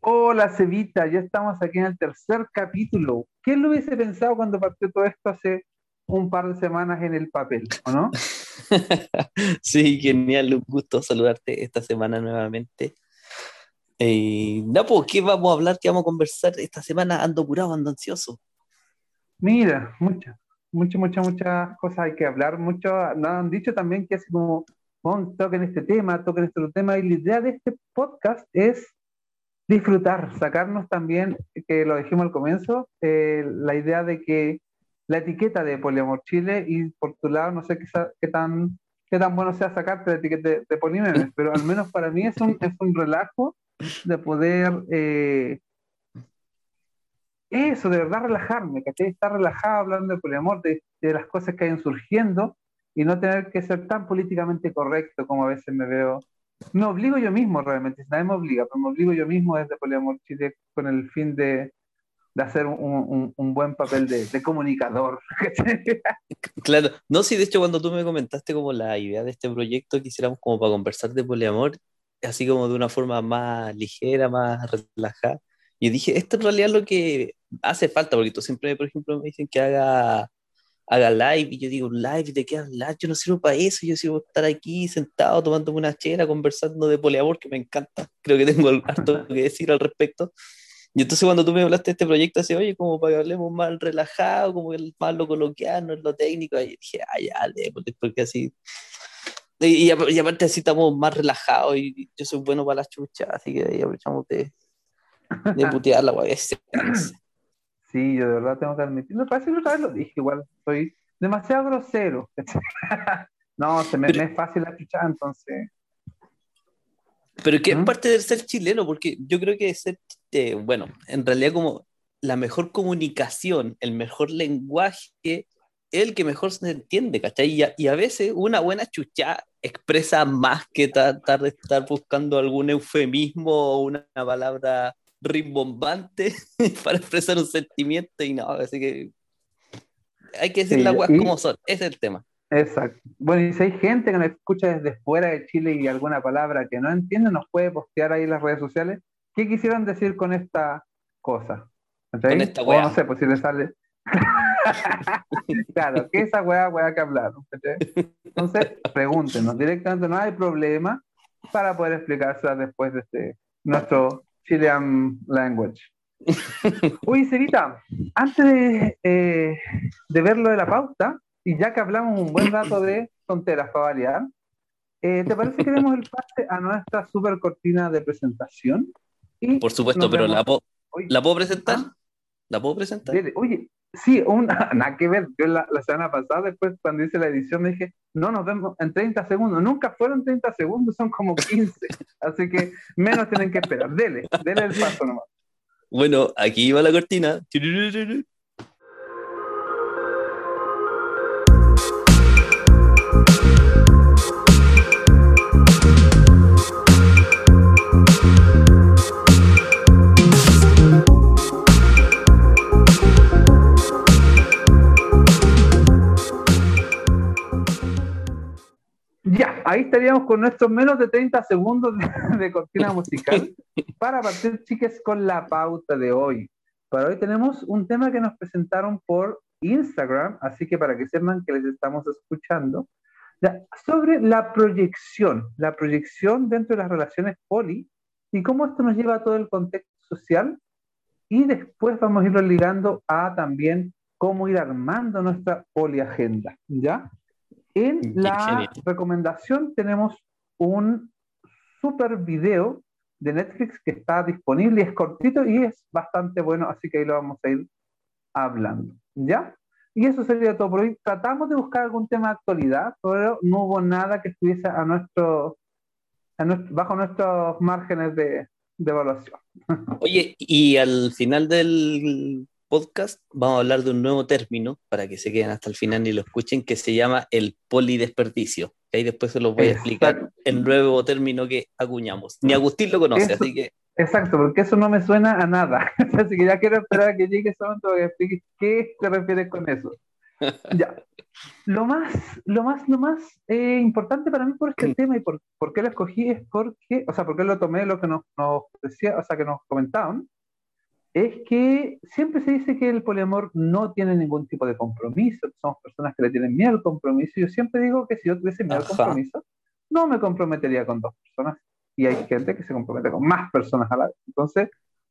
Hola Cevita, ya estamos aquí en el tercer capítulo. ¿Quién lo hubiese pensado cuando partió todo esto hace un par de semanas en el papel, o no? sí, genial, un gusto saludarte esta semana nuevamente. Eh, no, pues, ¿qué vamos a hablar? ¿Qué vamos a conversar esta semana? Ando curado, ando ansioso. Mira, muchas, muchas, muchas, muchas cosas hay que hablar. Muchos nos han dicho también que así como, toquen este tema, toquen este otro tema. Y la idea de este podcast es disfrutar, sacarnos también, que lo dijimos al comienzo, eh, la idea de que la etiqueta de Poliamor Chile y por tu lado, no sé qué, qué tan, qué tan bueno sea sacarte la etiqueta de, de pero al menos para mí es un, es un relajo de poder eh, eso, de verdad relajarme, que Estar relajado hablando de poliamor, de, de las cosas que hayan surgiendo y no tener que ser tan políticamente correcto como a veces me veo me obligo yo mismo realmente, nadie me obliga, pero me obligo yo mismo desde Poliamor Chile con el fin de, de hacer un, un, buen papel de, comunicador. claro, no, sí, de hecho cuando tú me comentaste como la idea de este proyecto que hiciéramos como para conversar de poliamor, así como de una forma más ligera, más relajada, y dije, esto en realidad es lo que hace falta, porque tú siempre, por ejemplo, me dicen que haga haga live y yo digo, live, ¿de qué hablar? Yo no sirvo para eso, yo sirvo estar aquí sentado tomando una chela, conversando de poliamor, que me encanta. Creo que tengo harto que decir al respecto. Y entonces cuando tú me hablaste de este proyecto, así, oye, como para que hablemos más relajado, como el más lo coloquial, no es lo técnico, y dije, ay, ya, porque así... Y, y, aparte así estamos más relajados y yo soy bueno para las chuchas, así que ahí aprovechamos de, de putear la guay. Sí, yo de verdad tengo que admitir. Me parece que otra vez lo dije, igual soy demasiado grosero. no, se me, es fácil escuchar, entonces. Pero que es ¿Mm? parte del ser chileno, porque yo creo que ser, eh, bueno, en realidad como la mejor comunicación, el mejor lenguaje, el que mejor se entiende, ¿cachai? Y a, y a veces una buena chucha expresa más que tratar de estar buscando algún eufemismo o una palabra rimbombante para expresar un sentimiento y no, así que hay que decir las cosas como son, ese es el tema. Exacto. Bueno, y si hay gente que nos escucha desde fuera de Chile y alguna palabra que no entiende, nos puede postear ahí en las redes sociales qué quisieran decir con esta cosa. Con esta weá. no sé, pues si le sale. claro, ¿qué esa weá, weá que hablaron? Entonces, pregúntenos directamente, no hay problema para poder explicársela después de este, nuestro Chilean language. Uy, Cerita, antes de, eh, de ver lo de la pauta, y ya que hablamos un buen rato de tonteras para variar, eh, ¿te parece que demos el pase a nuestra super cortina de presentación? Por supuesto, pero la, ¿la puedo presentar? ¿Ah? ¿La puedo presentar? Oye, Sí, una, nada que ver. Yo la, semana pasada, después, cuando hice la edición, dije, no, nos vemos en 30 segundos. Nunca fueron 30 segundos, son como 15. Así que menos tienen que esperar. Dele, dele el paso nomás. Bueno, aquí va la cortina. Ahí estaríamos con nuestros menos de 30 segundos de, cortina musical para partir, chicas, con la pauta de hoy. Para hoy tenemos un tema que nos presentaron por Instagram, así que para que sepan que les estamos escuchando, sobre la proyección, la proyección dentro de las relaciones poli y cómo esto nos lleva a todo el contexto social y después vamos a irlo ligando a también cómo ir armando nuestra poliagenda, ¿ya? En la recomendación tenemos un super video de Netflix que está disponible y es cortito y es bastante bueno, así que ahí lo vamos a ir hablando. ¿Ya? Y eso sería todo por hoy. Tratamos de buscar algún tema de actualidad, pero no hubo nada que estuviese a nuestro, bajo nuestros márgenes de, de evaluación. Oye, y al final del podcast vamos a hablar de un nuevo término para que se queden hasta el final y lo escuchen que se llama el polidesperdicio. Ahí después se los voy a explicar el nuevo término que acuñamos. Ni Agustín lo conoce, así que. Exacto, porque eso no me suena a nada. así que ya quiero esperar a que llegue ese momento que explique qué te refieres con eso. ya. Lo más, lo más, lo más eh, importante para mí por este tema y por, por, qué lo escogí es porque, o sea, porque lo tomé lo que nos, nos decía, o sea, que nos comentaban, es que siempre se dice que el poliamor no tiene ningún tipo de compromiso, que somos personas que le tienen miedo al compromiso. Yo siempre digo que si yo tuviese miedo al compromiso, no me comprometería con dos personas. Y hay gente que se compromete con más personas a la vez. Entonces,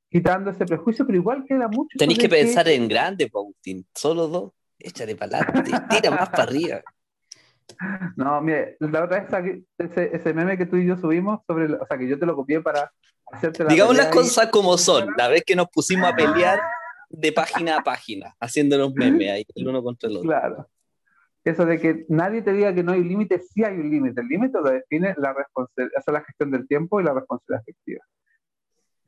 quitando ese prejuicio, pero igual queda mucho. Tenéis que pensar en grande, Pautín. Solo dos, échale para adelante, tira más para arriba. No, mire, la otra vez ese, ese meme que tú y yo subimos sobre, o sea, que yo te lo copié para hacerte la Digamos las cosas como son, la vez que nos pusimos a pelear de página a página, haciéndonos memes ahí, el uno contra el otro. Claro. Eso de que nadie te diga que no hay límite, sí hay un límite. El límite lo define la responsabilidad, la gestión del tiempo y la responsabilidad efectiva.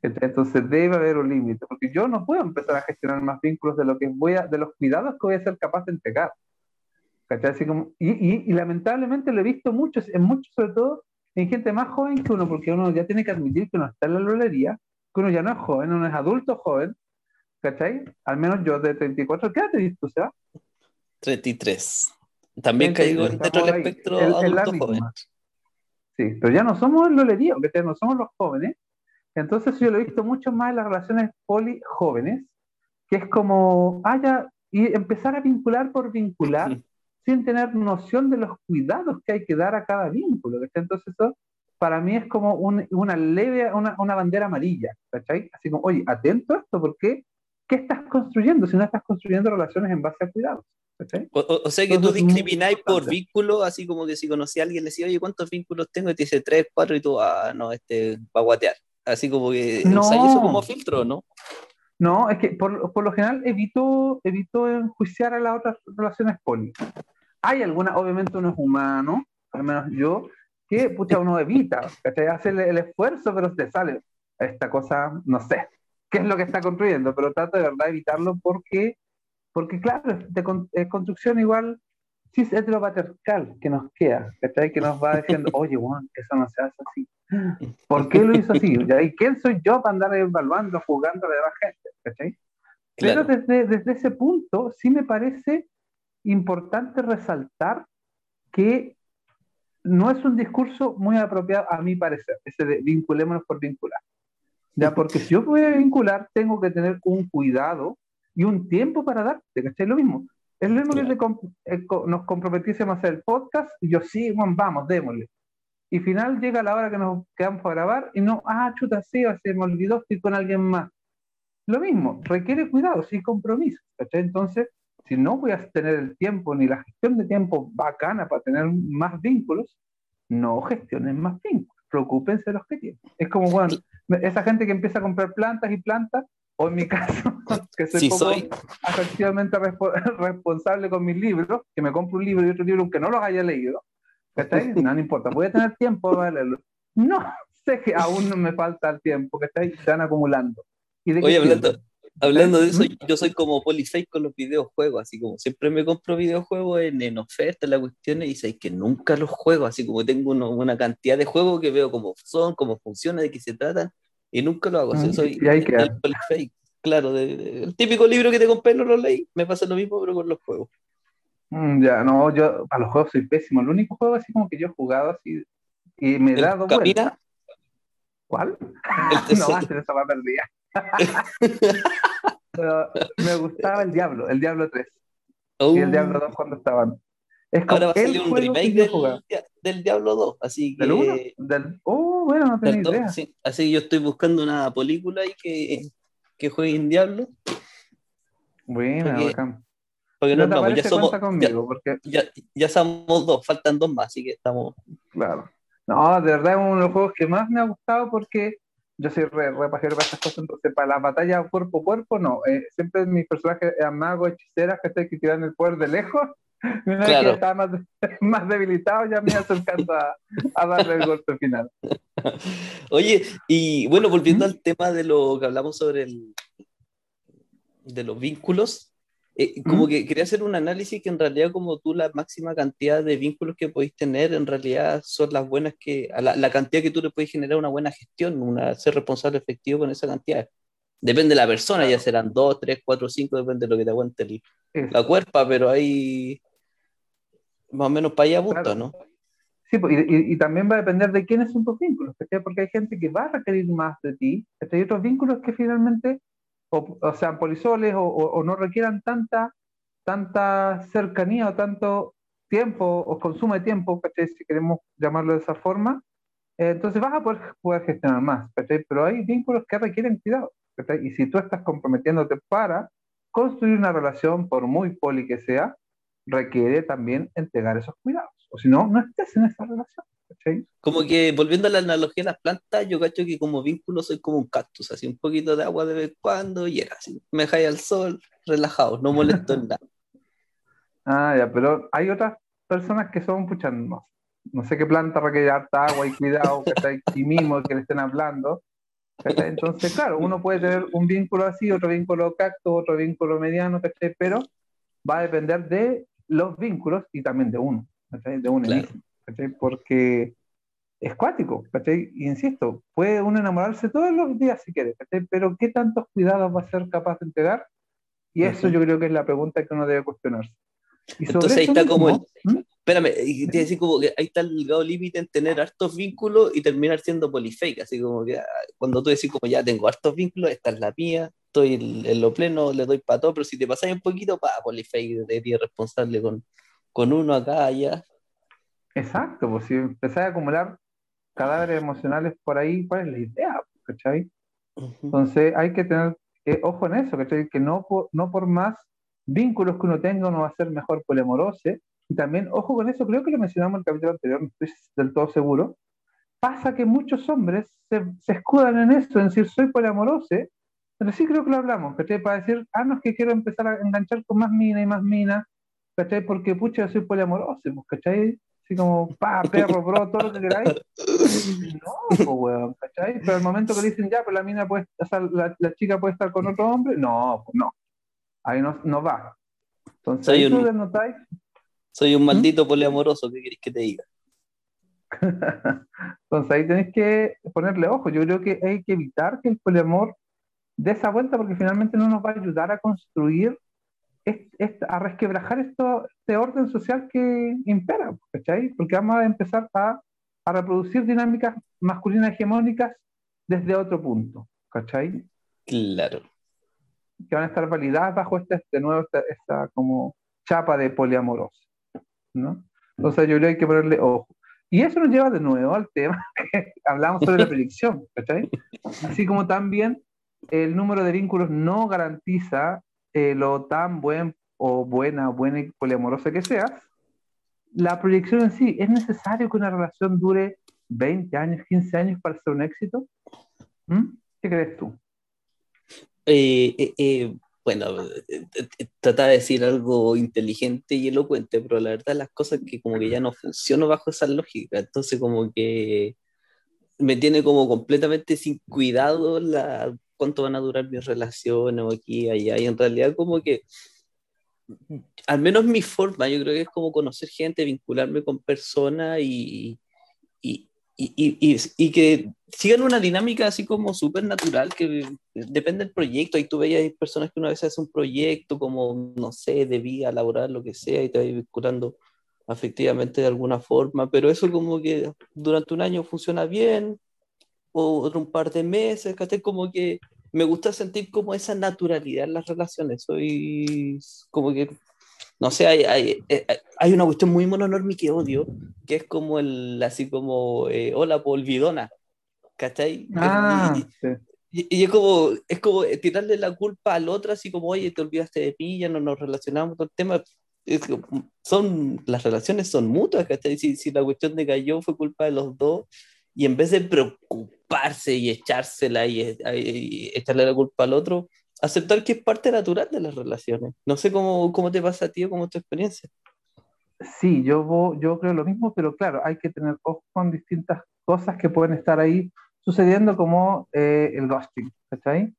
Entonces debe haber un límite, porque yo no puedo empezar a gestionar más vínculos de lo que voy a, de los cuidados que voy a ser capaz de entregar. Así como, y, y, lamentablemente lo he visto mucho, en muchos, sobre todo en gente más joven que uno, porque uno ya tiene que admitir que uno está en la lolería, que uno ya no es joven, uno es adulto joven, ¿cachai? Al menos yo de 34, ¿qué edad te diste, sea? 33. También caigo dentro del espectro adulto joven. Sí, pero ya no somos el lolería, que no somos los jóvenes, entonces yo lo he visto mucho más en las relaciones poli jóvenes, que es como, haya, ah, y empezar a vincular por vincular, sin tener noción de los cuidados que hay que dar a cada vínculo. Entonces eso para mí es como una leve, una, una, bandera amarilla, ¿cachai? Así como, oye, atento a esto, porque ¿qué estás construyendo si no estás construyendo relaciones en base a cuidados? O, o, sea que tú discrimináis por vínculo, así como que si conocí a alguien, le decía, oye, ¿cuántos vínculos tengo? Y te dice tres, cuatro, y tú, ah, no, este, va a guatear. Así como que no. eso como filtro, ¿no? No, es que por, por, lo general evito, evito enjuiciar a las otras relaciones poli. Hay algunas, obviamente uno es humano, al menos yo, que pucha, uno evita, te hace el, esfuerzo, pero te sale esta cosa, no sé, qué es lo que está construyendo, pero trato de verdad evitarlo porque, porque claro, de, construcción igual sí es heteropatriarcal que nos queda, que nos va diciendo, oye, Juan, eso no se hace así. ¿Por qué lo hizo así? ¿Y quién soy yo para andar evaluando, jugando a la gente? Pero desde, desde ese punto sí me parece importante resaltar que no es un discurso muy apropiado, a mi parecer, ese de vinculémonos por vincular. Ya, porque si yo voy a vincular, tengo que tener un cuidado y un tiempo para darte, ¿cachai? Lo mismo. Es lo mismo que eh, nos comprometiésemos a hacer el podcast y yo, sí, Juan, vamos, démosle. Y final llega la hora que nos quedamos para grabar y no, ah, chuta, sí, se me olvidó, estoy con alguien más. Lo mismo, requiere cuidado, sí, compromiso. ¿cachai? Entonces, si no voy a tener el tiempo ni la gestión de tiempo bacana para tener más vínculos, no gestionen más vínculos. Preocúpense de los que tienen. Es como, bueno, esa gente que empieza a comprar plantas y plantas, o en mi caso, que soy, poco soy. afectivamente responsable con mis libros, que me compro un libro y otro libro aunque no los haya leído, no, no importa, voy a tener tiempo para leerlo. No, sé que aún no me falta el tiempo, que estáis, van acumulando. ¿Y de Oye, hablando, Hablando de eso, yo soy como Polifake con los videojuegos, así como siempre me compro videojuegos en, en oferta, la cuestión, y sé que nunca los juego, así como tengo una cantidad de juegos que veo cómo son, cómo funcionan, de qué se tratan, y nunca lo hago. Así, soy el Polifake, claro, el típico libro que te compré no lo leí, me pasa lo mismo, pero con los juegos. Mm, ya, no, yo a los juegos soy pésimo. El único juego así como que yo he jugado así y me he dado vuelta. ¿Cuál? no, antes de esa va perdida. me gustaba el Diablo, el Diablo 3. Y el Diablo 2 cuando estaban. Es Ahora va a salir un remake del, del, Diablo 2, así que... ¿Del Del... Oh, bueno, no tenía idea. Sí. Así que yo estoy buscando una película ahí que, que juegue en Diablo. Bueno, porque, bacán. Porque no, no ya somos... Conmigo, ya, porque... ya, ya somos dos, faltan dos más, así que estamos... Claro. No, de verdad es uno de los juegos que más me ha gustado porque yo soy re, re para estas cosas, entonces para la batalla cuerpo a cuerpo, no. Eh, siempre mis personajes eran magos, hechiceras, que, que tiran el poder de lejos. Una claro. que estaba más, más, debilitado, ya me acercando a, a darle el golpe final. Oye, y bueno, volviendo al tema de lo que hablamos sobre el, de los vínculos, eh, como que quería hacer un análisis que en realidad como tú la máxima cantidad de vínculos que podéis tener en realidad son las buenas que, la, la, cantidad que tú le puedes generar una buena gestión, una, ser responsable efectivo con esa cantidad. Depende de la persona, ya serán dos, tres, cuatro, cinco, depende de lo que te aguante la cuerpa, pero ahí más o menos para allá gusta, ¿no? Sí, pues, y, y, también va a depender de quiénes son tus vínculos, porque hay gente que va a requerir más de ti, hay otros vínculos que finalmente, o, sean polisoles o, o, no requieran tanta, tanta cercanía o tanto tiempo o consumo de tiempo, si queremos llamarlo de esa forma, eh, entonces vas a poder, poder gestionar más, pero hay vínculos que requieren cuidado. Y si tú estás comprometiéndote para construir una relación, por muy poli que sea, requiere también entregar esos cuidados. O si no, no estés en esa relación. Como que volviendo a la analogía de las plantas, yo cacho que como vínculo soy como un cactus, así un poquito de agua de vez en cuando y era así. Me dejáis al sol, relajado, no molesto en nada. Ah, ya, pero hay otras personas que son, pucha, no, no sé qué planta requiere harta agua y cuidado, que está aquí mismo, que le estén hablando. Entonces, claro, uno puede tener un vínculo así, otro vínculo cacto, otro vínculo mediano, pero va a depender de los vínculos y también de uno, de uno mismo, porque es cuático, insisto, puede uno enamorarse todos los días si quiere, pero ¿qué tantos cuidados va a ser capaz de entregar? Y eso yo creo que es la pregunta que uno debe cuestionarse. Entonces ahí está como el, ¿Mm? espérame, te decir como que ahí está el ligado límite en tener hartos vínculos y terminar siendo polifake, así como que ah, cuando tú decís como ya tengo hartos vínculos, esta es la mía, estoy en, lo pleno, le doy para todo, pero si te pasáis un poquito, para polifake, de ti responsable con, con uno acá, allá. Exacto, pues si empezás a acumular cadáveres emocionales por ahí, ¿cuál es la idea? ¿Cachai? Entonces hay que tener eh, ojo en eso, ¿cachai? Que no no por más vínculos que uno tenga, uno va a ser mejor poliamoroso. Y también, ojo con eso, creo que lo mencionamos en el capítulo anterior, no estoy del todo seguro. Pasa que muchos hombres se, se escudan en eso, en decir soy poliamoroso, pero sí creo que lo hablamos, ¿cachai? Para decir, ah, no es que quiero empezar a enganchar con más mina y más mina, ¿cachai? Porque pucha, yo soy poliamoroso, pues, ¿cachai? Así como, pa, perro, bro, todo lo que queráis. No, pues, weón, ¿cachai? Pero al momento que dicen, ya, pues la mina puede, o sea, la, la chica puede estar con otro hombre, no, pues no ahí no, no va. Entonces, soy un, soy un ¿Mm? maldito poliamoroso, ¿qué queréis que te diga? Entonces ahí tenéis que ponerle ojo. Yo creo que hay que evitar que el poliamor dé esa vuelta porque finalmente no nos va a ayudar a construir, a resquebrajar esto, este orden social que impera, ¿cachai? Porque vamos a empezar a, a reproducir dinámicas masculinas hegemónicas desde otro punto, ¿cachai? Claro que van a estar validadas bajo este, de nuevo esta, como chapa de poliamoroso. ¿no? Entonces yo creo que hay que ponerle ojo. Y eso nos lleva de nuevo al tema que hablamos sobre la predicción, Así como también el número de vínculos no garantiza lo tan buen o buena, buena y poliamorosa que seas, la proyección en sí, ¿es necesario que una relación dure 20 años, 15 años para ser un éxito? ¿Mm? ¿Qué crees tú? Eh, eh, eh, bueno, trata de decir algo inteligente y elocuente, pero la verdad las cosas que como que ya no funcionan bajo esa lógica, entonces como que me tiene como completamente sin cuidado la, cuánto van a durar mis relaciones o aquí, allá, y en realidad como que, al menos mi forma, yo creo que es como conocer gente, vincularme con personas y, y, y, y, que sigan una dinámica así como súper natural, que depende del proyecto. Ahí tú veías personas que una vez hacen un proyecto como, no sé, de vida laboral, lo que sea, y te vas vinculando afectivamente de alguna forma, pero eso como que durante un año funciona bien, o otro un par de meses, que como que me gusta sentir como esa naturalidad en las relaciones. Soy como que no sé, hay, hay, eh, hay, una cuestión muy mononormi que odio, que es como el, así como, eh, hola, polvidona, ¿cachai? Ah, y, y, es como, es como tirarle la culpa al otro, así como, oye, te olvidaste de mí, ya no nos relacionamos con el tema. son, las relaciones son mutuas, ¿cachai? Si, si la cuestión de cayó fue culpa de los dos, y en vez de preocuparse y echársela y, y echarle la culpa al otro, aceptar que es parte natural de las relaciones. No sé cómo, cómo te pasa a ti o cómo es tu experiencia. Sí, yo, yo creo lo mismo, pero claro, hay que tener ojo con distintas cosas que pueden estar ahí sucediendo como eh, el ghosting, ¿cachai?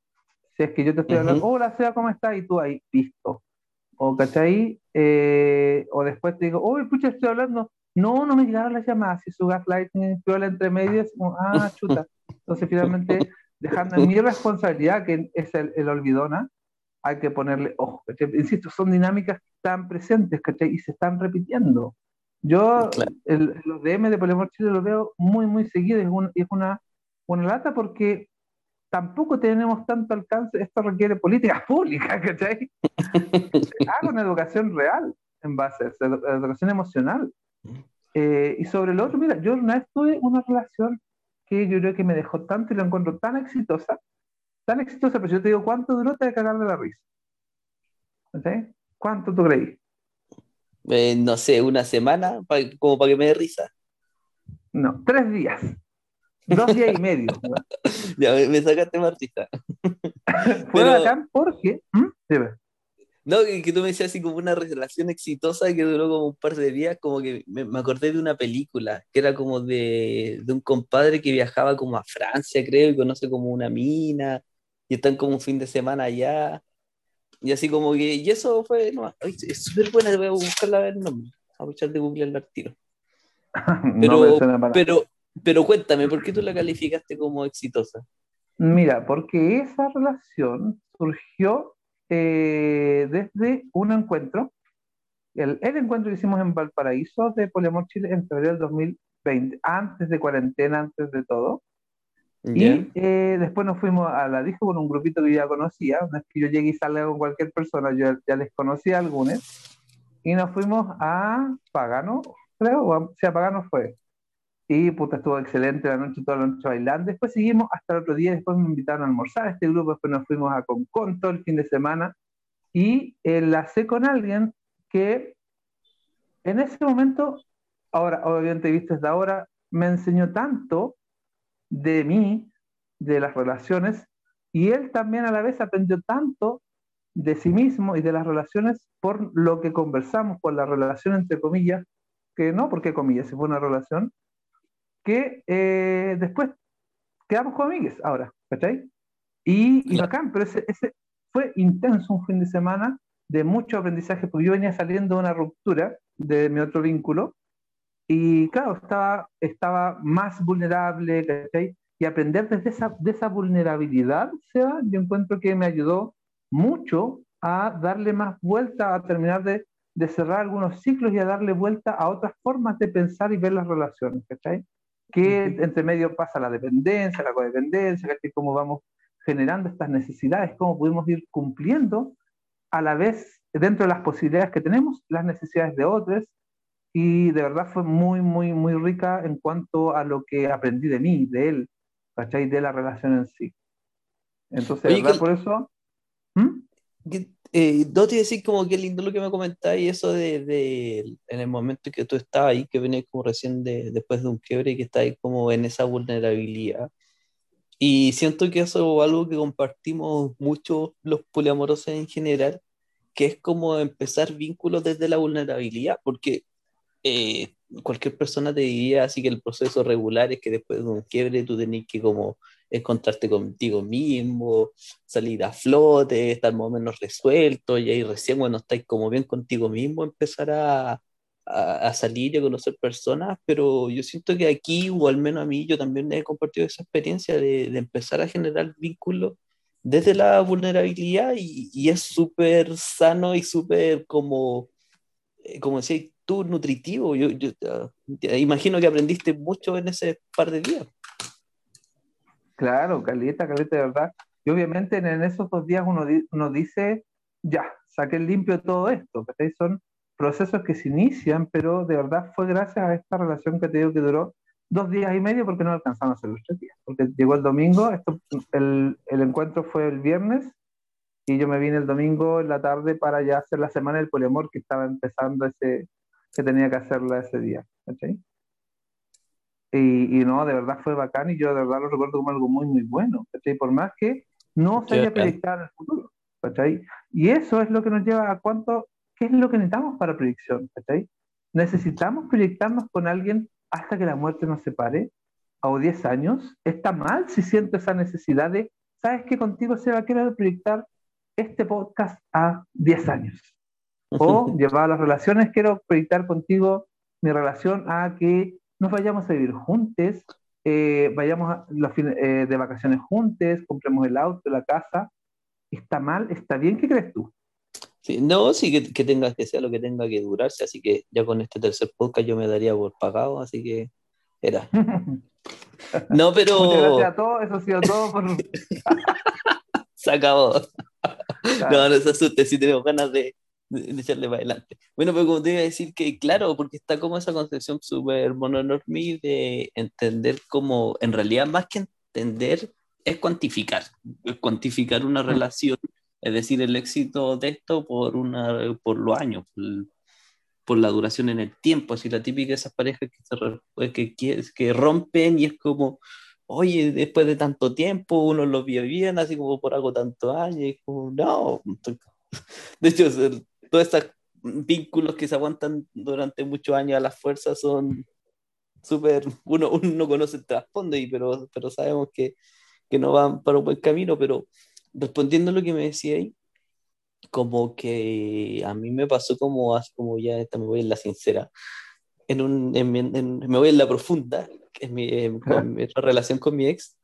Si es que yo te estoy hablando, hola, Sea, ¿cómo estás? Y tú ahí, listo. O, ¿cachai? Eh, o después te digo, uy, pucha, estoy hablando. No, no me llegaron las llamadas. Si su gaslighting viola entre medias, ah, chuta. Entonces, finalmente, dejando en mi responsabilidad, que es el, el olvidona, hay que ponerle ojo. Insisto, son dinámicas que están presentes ¿cachai? y se están repitiendo. Yo los DM de Poliamor Chile los veo muy, muy seguidos. Es, una, una lata porque tampoco tenemos tanto alcance. Esto requiere políticas públicas, ¿cachai? Hago una educación real en base a eso, educación emocional. Eh, y sobre lo otro, mira, yo una vez tuve una relación que yo creo que me dejó tanto y la encuentro tan exitosa, tan exitosa, pero yo te digo, ¿cuánto duró? Te de cagarle la risa. ¿Cuánto tú creí? Eh, no sé, una semana, como para que me dé risa. No, tres días. Dos días y medio. ya me, sacaste Martita. Fue bacán porque. ¿Mm? No, que tú me decías así como una relación exitosa que duró como un par de días, como que me, acordé de una película, que era como de, de, un compadre que viajaba como a Francia, creo, y conoce como una mina, y están como un fin de semana allá, y así como que, y eso fue, no, es súper buena, voy a buscarla a ver el nombre, aprovechar de Google el tiro. Pero, pero, pero cuéntame, ¿por qué tú la calificaste como exitosa? Mira, porque esa relación surgió eh, desde un encuentro, el, el, encuentro que hicimos en Valparaíso de Poliamor Chile en febrero del 2020, antes de cuarentena, antes de todo. Y eh, después nos fuimos a la disco con un grupito que yo ya conocía. No es que yo llegue y salga con cualquier persona, yo ya les conocía a algunos. Y nos fuimos a Pagano, creo, o sea, Pagano fue. Y puta, estuvo excelente la noche, toda la noche bailando. Después seguimos hasta el otro día, después me invitaron a almorzar este grupo, después nos fuimos a Concon todo el fin de semana. Y enlacé con alguien que en ese momento, ahora, obviamente viste desde ahora, me enseñó tanto de mí, de las relaciones, y él también a la vez aprendió tanto de sí mismo y de las relaciones por lo que conversamos, por la relación entre comillas, que no porque comillas, si fue una relación, que eh, después quedamos con amigues ahora, ¿cachai? Y, y bacán, pero ese, ese, fue intenso un fin de semana de mucho aprendizaje, porque yo venía saliendo de una ruptura de mi otro vínculo, y claro, estaba, estaba más vulnerable, ¿cachai? Y aprender desde esa, de esa vulnerabilidad, Seba, yo encuentro que me ayudó mucho a darle más vuelta, a terminar de, de cerrar algunos ciclos y a darle vuelta a otras formas de pensar y ver las relaciones, ¿cachai? Que entre medio pasa la dependencia, la codependencia, cómo vamos generando estas necesidades, cómo podemos ir cumpliendo a la vez, dentro de las posibilidades que tenemos, las necesidades de otros. Y de verdad fue muy, muy, muy rica en cuanto a lo que aprendí de mí, de él, ¿cachai? De la relación en sí. Entonces, verdad, por eso... ¿Mm? Eh, no te decir como que lindo lo que me comentáis, eso de, de, en el momento que tú estabas ahí, que venís como recién de, después de un quiebre y que estáis como en esa vulnerabilidad. Y siento que eso es algo que compartimos mucho los poliamorosos en general, que es como empezar vínculos desde la vulnerabilidad, porque eh, cualquier persona te diría así que el proceso regular es que después de un quiebre tú tenés que como encontrarte contigo mismo, salir a flote, estar más o menos resuelto, y ahí recién cuando estáis como bien contigo mismo, empezar a, a, salir y a conocer personas, pero yo siento que aquí, o al menos a mí, yo también he compartido esa experiencia de, de empezar a generar vínculos desde la vulnerabilidad y, y es súper sano y súper como, eh, como decía tú, nutritivo. Yo, yo uh, imagino que aprendiste mucho en ese par de días. Claro, caleta, caleta de verdad. Y obviamente en, esos dos días uno, uno dice, ya, saqué limpio todo esto, Son procesos que se inician, pero de verdad fue gracias a esta relación que te digo que duró dos días y medio porque no alcanzamos a hacer los tres días. Porque llegó el domingo, esto, el, el, encuentro fue el viernes y yo me vine el domingo en la tarde para ya hacer la semana del poliamor que estaba empezando ese, que tenía que hacerla ese día. ¿cachai? Y, no, de verdad fue bacán y yo de verdad lo recuerdo como algo muy, muy bueno, ¿cachai? Por más que no se haya proyectado en el futuro, ¿cachai? Y eso es lo que nos lleva a cuánto, ¿qué es lo que necesitamos para proyección. Necesitamos proyectarnos con alguien hasta que la muerte nos separe, a 10 años. Está mal si siento esa necesidad de, ¿sabes qué? Contigo se va a querer proyectar este podcast a 10 años. O llevar las relaciones, quiero proyectar contigo mi relación a que nos vayamos a vivir juntos eh, vayamos a los fines, eh, de vacaciones juntos, compremos el auto, la casa. ¿Está mal? ¿Está bien? ¿Qué crees tú? Sí, no, sí que, que tenga que sea lo que tenga que durarse, así que ya con este tercer podcast yo me daría por pagado, así que era. No, pero. Muchas gracias a todos, eso ha sido todo por. Se acabó. No, no se asuste, si tenemos ganas de, de, echarle para adelante. Bueno, pero como te iba a decir que, claro, porque está como esa concepción súper mononormí de entender como, en realidad, más que entender, es cuantificar. Es cuantificar una relación, es decir, el éxito de esto por, una, por los años, por, la duración en el tiempo. Así la típica de esas parejas que, que, que, que rompen y es como oye, después de tanto tiempo, uno lo vio bien, así como por algo tanto años, y como, no. De hecho, todos estos vínculos que se aguantan durante muchos años a las fuerzas son súper, uno, uno no conoce el trasfondo, y, pero, pero sabemos que, que no van para un buen camino, pero respondiendo a lo que me decía ahí, como que a mí me pasó como, como ya esta me voy en la sincera, en un, en, me voy en la profunda, en mi, en, mi relación con mi ex,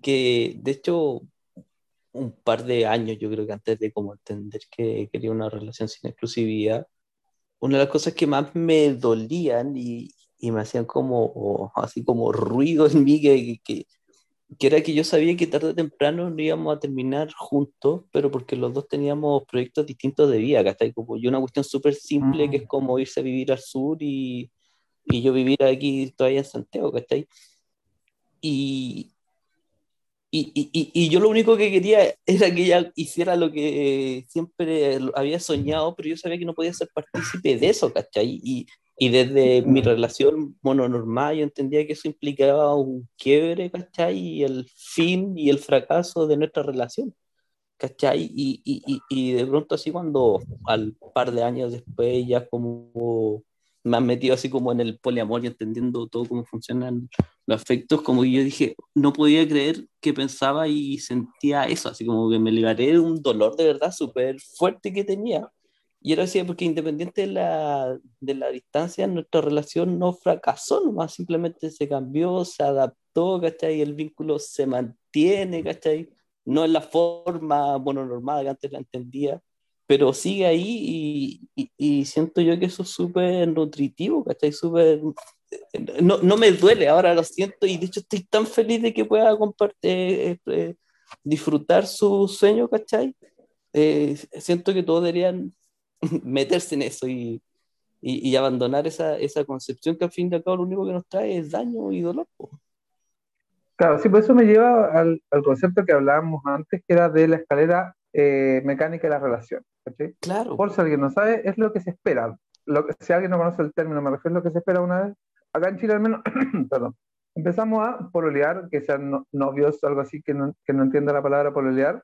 que de hecho un par de años, yo creo que antes de como entender que quería una relación sin exclusividad, una de las cosas que más me dolían y, y me hacían como, así como ruido en mí, que, que, que, era que yo sabía que tarde o temprano no íbamos a terminar juntos, pero porque los dos teníamos proyectos distintos de vida, ¿cachai? Como yo una cuestión súper simple que es mm. como irse a vivir al sur y, y yo vivir aquí todavía en Santiago, ¿cachai? Y, y, y, y, yo lo único que quería era que ella hiciera lo que siempre había soñado, pero yo sabía que no podía ser partícipe de eso, ¿cachai? Y, y desde mi relación mononormal yo entendía que eso implicaba un quiebre, ¿cachai? Y el fin y el fracaso de nuestra relación, ¿cachai? Y, y, y de pronto así cuando al par de años después ya como han metido así como en el poliamor y entendiendo todo cómo funcionan los afectos, como yo dije, no podía creer que pensaba y sentía eso, así como que me liberé de un dolor de verdad súper fuerte que tenía. Y era así, porque independiente de la, de la distancia, nuestra relación no fracasó, nomás simplemente se cambió, se adaptó, ¿cachai? El vínculo se mantiene, ¿cachai? No en la forma mononormada que antes la entendía, pero sigue ahí y, y, siento yo que eso es súper nutritivo, ¿cachai? Súper... No, no, me duele, ahora lo siento y de hecho estoy tan feliz de que pueda compartir, eh, eh, disfrutar su sueño, ¿cachai? Eh, siento que todos deberían meterse en eso y, y, abandonar esa, esa, concepción que al fin y al cabo lo único que nos trae es daño y dolor. Claro, sí, por eso me lleva al, al, concepto que hablábamos antes, que era de la escalera mecánica de la relación. Claro. Por si alguien no sabe, es lo que se espera. Lo si alguien no conoce el término, me refiero a lo que se espera una vez. Acá en Chile al menos, perdón, empezamos a pololear, que sean novios o algo así, que no, que no entienda la palabra pololear.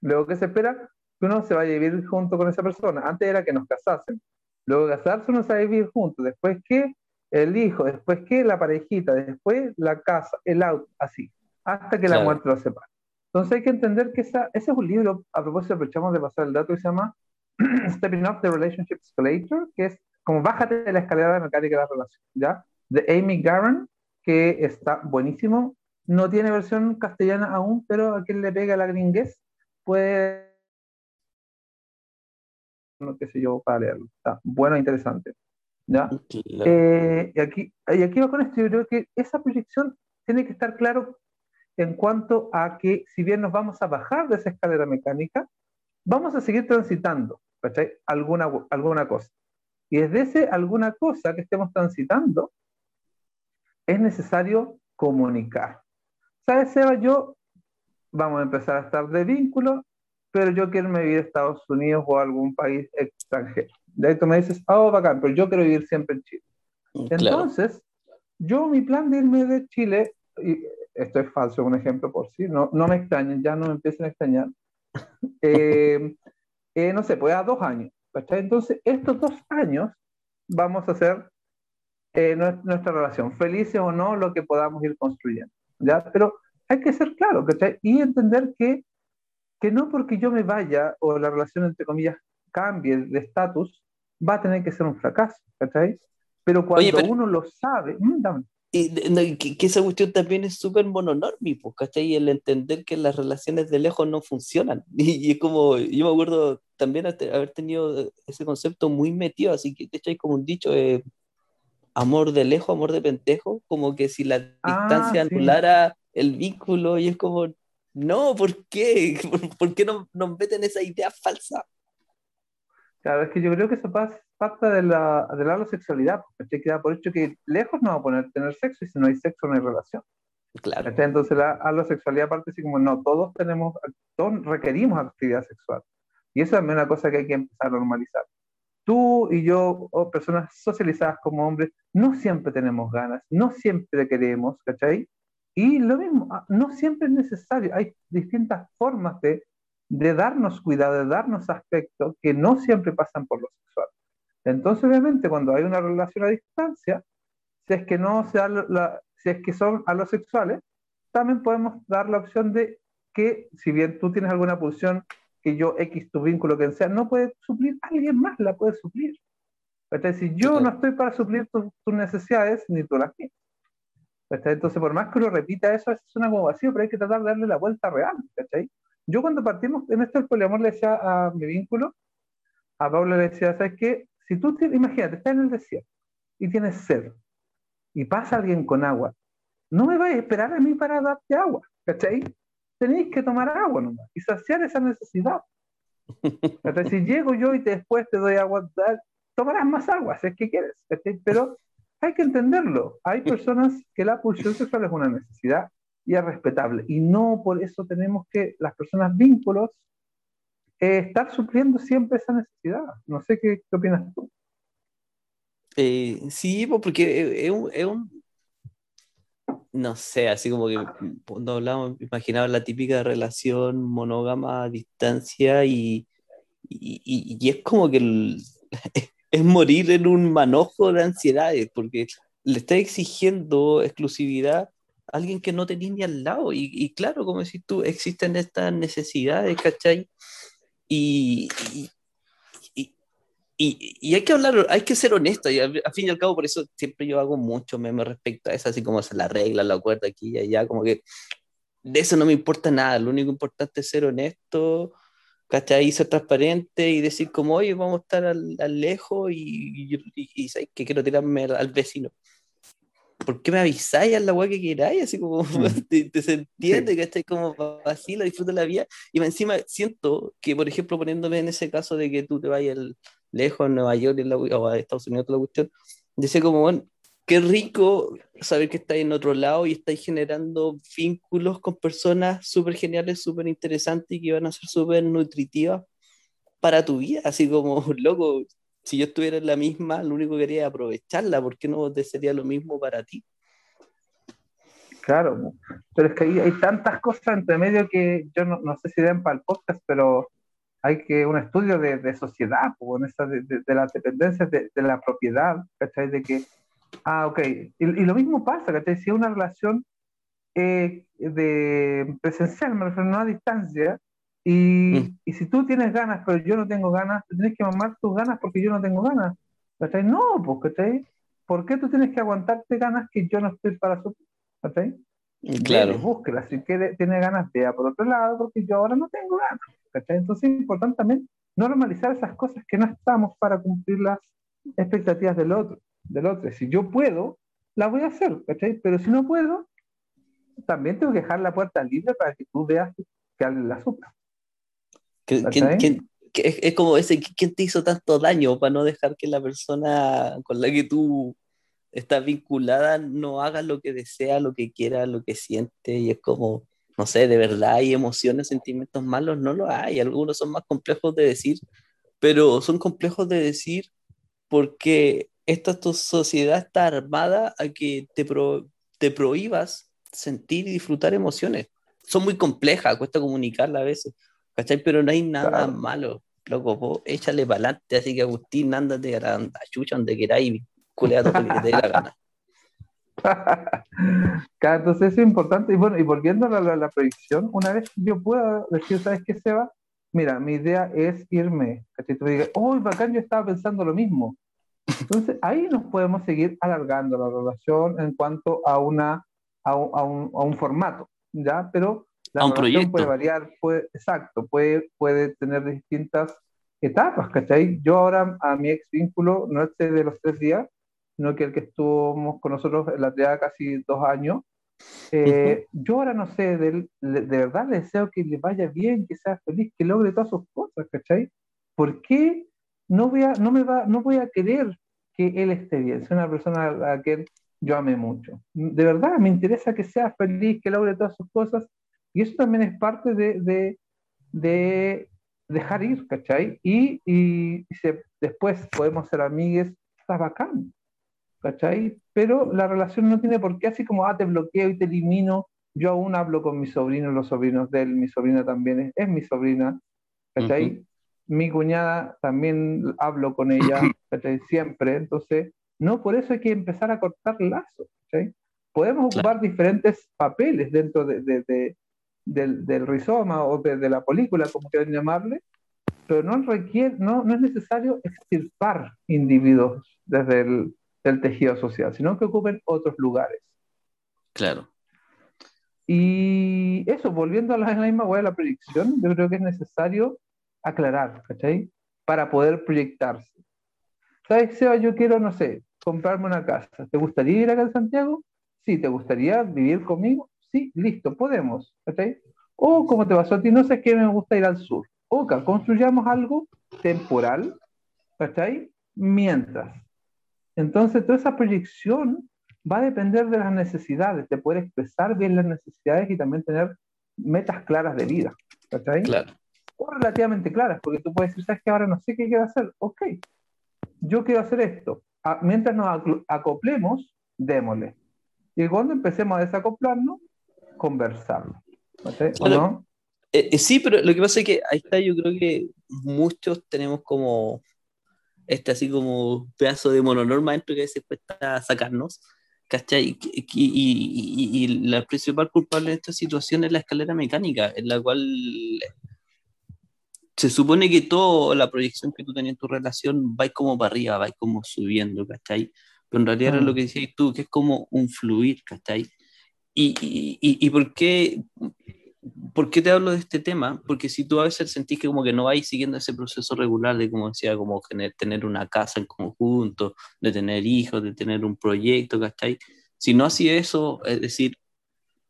Luego, que se espera? Que uno se vaya a vivir junto con esa persona. Antes era que nos casasen. Luego casarse uno se va a vivir juntos. Después que el hijo, después que la parejita, después la casa, el auto, así. Hasta que la muerte los separe. Entonces hay que entender que esa, ese es un libro, a propósito aprovechamos de pasar el dato, que se llama Stepping Up the Relationship Escalator, que es como bájate de la escalera mecánica de la relación, ¿ya? De Amy Garren, que está buenísimo. No tiene versión castellana aún, pero a quien le pega la gringuez puede, no qué sé yo, para leerlo. Está bueno e interesante. ¿ya? Eh, y, aquí, y aquí va con esto, yo creo que esa proyección tiene que estar claro en cuanto a que si bien nos vamos a bajar de esa escalera mecánica, vamos a seguir transitando alguna, alguna cosa. Y desde ese alguna cosa que estemos transitando, es necesario comunicar. ¿Sabes, Seba? Yo, vamos a empezar a estar de vínculo, pero yo quiero vivir a Estados Unidos o algún país extranjero. De ahí tú me dices, oh, bacán, pero yo quiero vivir siempre en Chile. Mm, Entonces, yo mi plan de irme de Chile, esto es falso, un ejemplo por sí, no, no me extrañen, ya no me empiecen a extrañar. Eh, eh, no sé, pues a dos años. Entonces, estos dos años vamos a hacer eh, nuestra relación, felices o no, lo que podamos ir construyendo. ¿ya? Pero hay que ser claro, ¿cachai? Y entender que, que no porque yo me vaya o la relación, entre comillas, cambie de estatus, va a tener que ser un fracaso, ¿cachai? Pero cuando uno lo sabe, mm, Y que, esa cuestión también es súper mononormi, pues, ¿cachai? Y el entender que las relaciones de lejos no funcionan. Y, es como, yo me acuerdo también haber tenido ese concepto muy metido, así que de hecho hay como un dicho, eh, amor de lejos, amor de pendejo, como que si la ah, distancia anulara el vínculo y es como, no, ¿por qué? ¿Por, qué no, nos meten esa idea falsa? Claro, es que yo creo que eso pasa, parte de la, de la sexualidad, porque queda por hecho que lejos no va a poner tener sexo y si no hay sexo no hay relación. Claro. Entonces la alosexualidad parte así como, no, todos tenemos, todos requerimos actividad sexual. Y eso es una cosa que hay que empezar a normalizar. Tú y yo, o personas socializadas como hombres, no siempre tenemos ganas, no siempre queremos, ¿cachai? Y lo mismo, ah, no siempre es necesario, hay distintas formas de, de darnos cuidado, de darnos aspectos que no siempre pasan por lo sexual. Entonces, obviamente, cuando hay una relación a distancia, si es que no sea la, si es que son alosexuales, también podemos dar la opción de que, si bien tú tienes alguna pulsión que yo, X, tu vínculo, que sea, no puede suplir, alguien más la puede suplir. Es si yo no estoy para suplir tus, necesidades, ni tú las mías. Entonces, por más que lo repita eso, es una como vacío, pero hay que tratar de darle la vuelta real. Yo cuando partimos en esto del poliamor le decía a mi vínculo, a Paula le decía, ¿sabes qué? Si tú, imagínate, estás en el desierto y tienes sed y pasa alguien con agua, no me vais a esperar a mí para darte agua, ¿cachai? Tenéis que tomar agua nomás y saciar esa necesidad. Entonces, si llego yo y después te doy agua, tomarás más agua, si es que quieres, Pero hay que entenderlo. Hay personas que la pulsión sexual es una necesidad y es respetable. Y no por eso tenemos que, las personas vínculos, eh, estar supliendo siempre esa necesidad. No sé qué, qué opinas tú. Eh, sí, porque es un, no sé, así como que cuando hablamos, imaginaba la típica relación monógama a distancia y, y, es como que es morir en un manojo de ansiedades, porque le está exigiendo exclusividad alguien que no tenía ni al lado. Y, y claro, como decís tú, existen estas necesidades, ¿cachai? Y, y, y, hay que hablar, hay que ser honesto, y al, fin y al cabo por eso siempre yo hago mucho meme respecto a eso, así como se la regla, la acuerdo aquí y allá, como que de eso no me importa nada, lo único importante es ser honesto, ¿cachai? Ser transparente y decir como, oye, vamos a estar al, al lejos y, y, y, que quiero tirarme al, vecino. ¿Por qué me avisáis a la weá que queráis? Así como te, te, se entiende, que estáis como así, la disfruto la vida. Y encima siento que, por ejemplo, poniéndome en ese caso de que tú te vayas lejos a Nueva York o a Estados Unidos, la cuestión, decía como, bueno, qué rico saber que estáis en otro lado y estáis generando vínculos con personas súper geniales, súper interesantes y que van a ser súper nutritivas para tu vida. Así como, loco, si yo estuviera en la misma, lo único que quería es aprovecharla, ¿por qué no sería lo mismo para ti? Claro, pero es que hay, hay tantas cosas entre medio que yo no, no sé si den para el podcast, pero hay que un estudio de, de sociedad, en esa, de, de, las dependencias de, la propiedad, ¿cachai? De que, ah, ok, y, y lo mismo pasa, ¿cachai? Si una relación eh, de presencial, me refiero no a distancia, y, mm. y, si tú tienes ganas, pero yo no tengo ganas, tienes que mamar tus ganas porque yo no tengo ganas. ¿Cachai? No, pues, ¿cachai? ¿Por qué tú tienes que aguantarte ganas que yo no estoy para su ¿Cachai? Claro. Búsquela, si quiere, tiene ganas, vea por otro lado, porque yo ahora no tengo ganas. ¿cachai? Entonces es importante también normalizar esas cosas que no estamos para cumplir las expectativas del otro. Del otro. Si yo puedo, la voy a hacer, ¿cachai? Pero si no puedo, también tengo que dejar la puerta libre para que tú veas que alguien la supla es, como ese, ¿quién te hizo tanto daño para no dejar que la persona con la que tú estás vinculada no haga lo que desea, lo que quiera, lo que siente? Y es como, no sé, de verdad hay emociones, sentimientos malos, no lo hay. Algunos son más complejos de decir, pero son complejos de decir porque esta tu sociedad está armada a que te, te prohíbas sentir y disfrutar emociones. Son muy complejas, cuesta comunicarla a veces. ¿Cachai? Pero no hay nada malo, loco, vos échale para adelante, así que Agustín, ándate a la chucha donde queráis, culea todo lo que te dé la gana. Claro, entonces es importante, y bueno, y volviendo a la, la, predicción, una vez yo pueda decir, ¿sabes qué, Seba? Mira, mi idea es irme, ¿cachai? Tú me digas, oh, bacán, yo estaba pensando lo mismo. Entonces, ahí nos podemos seguir alargando la relación en cuanto a, una, a, un, a un, formato, ¿ya? Pero la un proyecto. puede variar, puede, exacto, puede, puede tener distintas etapas, ¿cachai? Yo ahora a mi ex vínculo, no este de los tres días, sino que el que estuvo con nosotros en la TEA casi dos años, eh, yo ahora no sé, de, de, verdad le deseo que le vaya bien, que sea feliz, que logre todas sus cosas, ¿cachai? ¿Por qué no voy a, no me va, no voy a querer que él esté bien? Es una persona a la que yo amé mucho. De verdad, me interesa que sea feliz, que logre todas sus cosas, y eso también es parte de, de, de dejar ir, ¿cachai? Y, y, después podemos ser amigues, está bacán, ¿cachai? Pero la relación no tiene por qué así como, ah, te bloqueo y te elimino. Yo aún hablo con mis sobrinos, los sobrinos de él, mi sobrina también es, es mi sobrina, ¿cachai? Mi cuñada también hablo con ella, ¿cachai? Siempre, entonces, no por eso hay que empezar a cortar lazos, ¿cachai? Podemos ocupar diferentes papeles dentro de, de, del, del, rizoma o de, la película, como quieran llamarle, pero no, requiere, no, no es necesario extirpar individuos desde el, del tejido social, sino que ocupen otros lugares. Claro. Y eso, volviendo a la, misma hueá de la proyección, yo creo que es necesario aclarar, ¿cachai? Para poder proyectarse. ¿Sabes, Seba? Yo quiero, no sé, comprarme una casa. ¿Te gustaría ir acá a Santiago? Sí, ¿te gustaría vivir conmigo? Sí, listo, podemos, ¿cachai? O como te pasó a ti, no sé qué me gusta ir al sur. Ok, construyamos algo temporal, ¿cachai? Mientras. Entonces, toda esa proyección va a depender de las necesidades, de poder expresar bien las necesidades y también tener metas claras de vida. ¿Cachai? Claro. O relativamente claras, porque tú puedes decir, ¿sabes que ahora no sé qué quiero hacer? Ok, yo quiero hacer esto. mientras nos acoplemos, démosle. Y cuando empecemos a desacoplarnos, conversarlo. no? Eh, eh, sí, pero lo que pasa es que ahí está, yo creo que muchos tenemos como este así como pedazo de mononorma dentro que veces cuesta sacarnos, ¿cachai? Y, y, y, la principal culpable de esta situación es la escalera mecánica, en la cual se supone que toda la proyección que tú tenías en tu relación va como para arriba, va como subiendo, ¿cachai? Pero en realidad es lo mm. que decías tú, que es como un fluir, ¿cachai? Y, y, y, por qué ¿Por qué te hablo de este tema? Porque si tú a veces sentís que como que no vais siguiendo ese proceso regular de, como decía, como tener una casa en conjunto, de tener hijos, de tener un proyecto, ¿cachai? Si no así eso, es decir,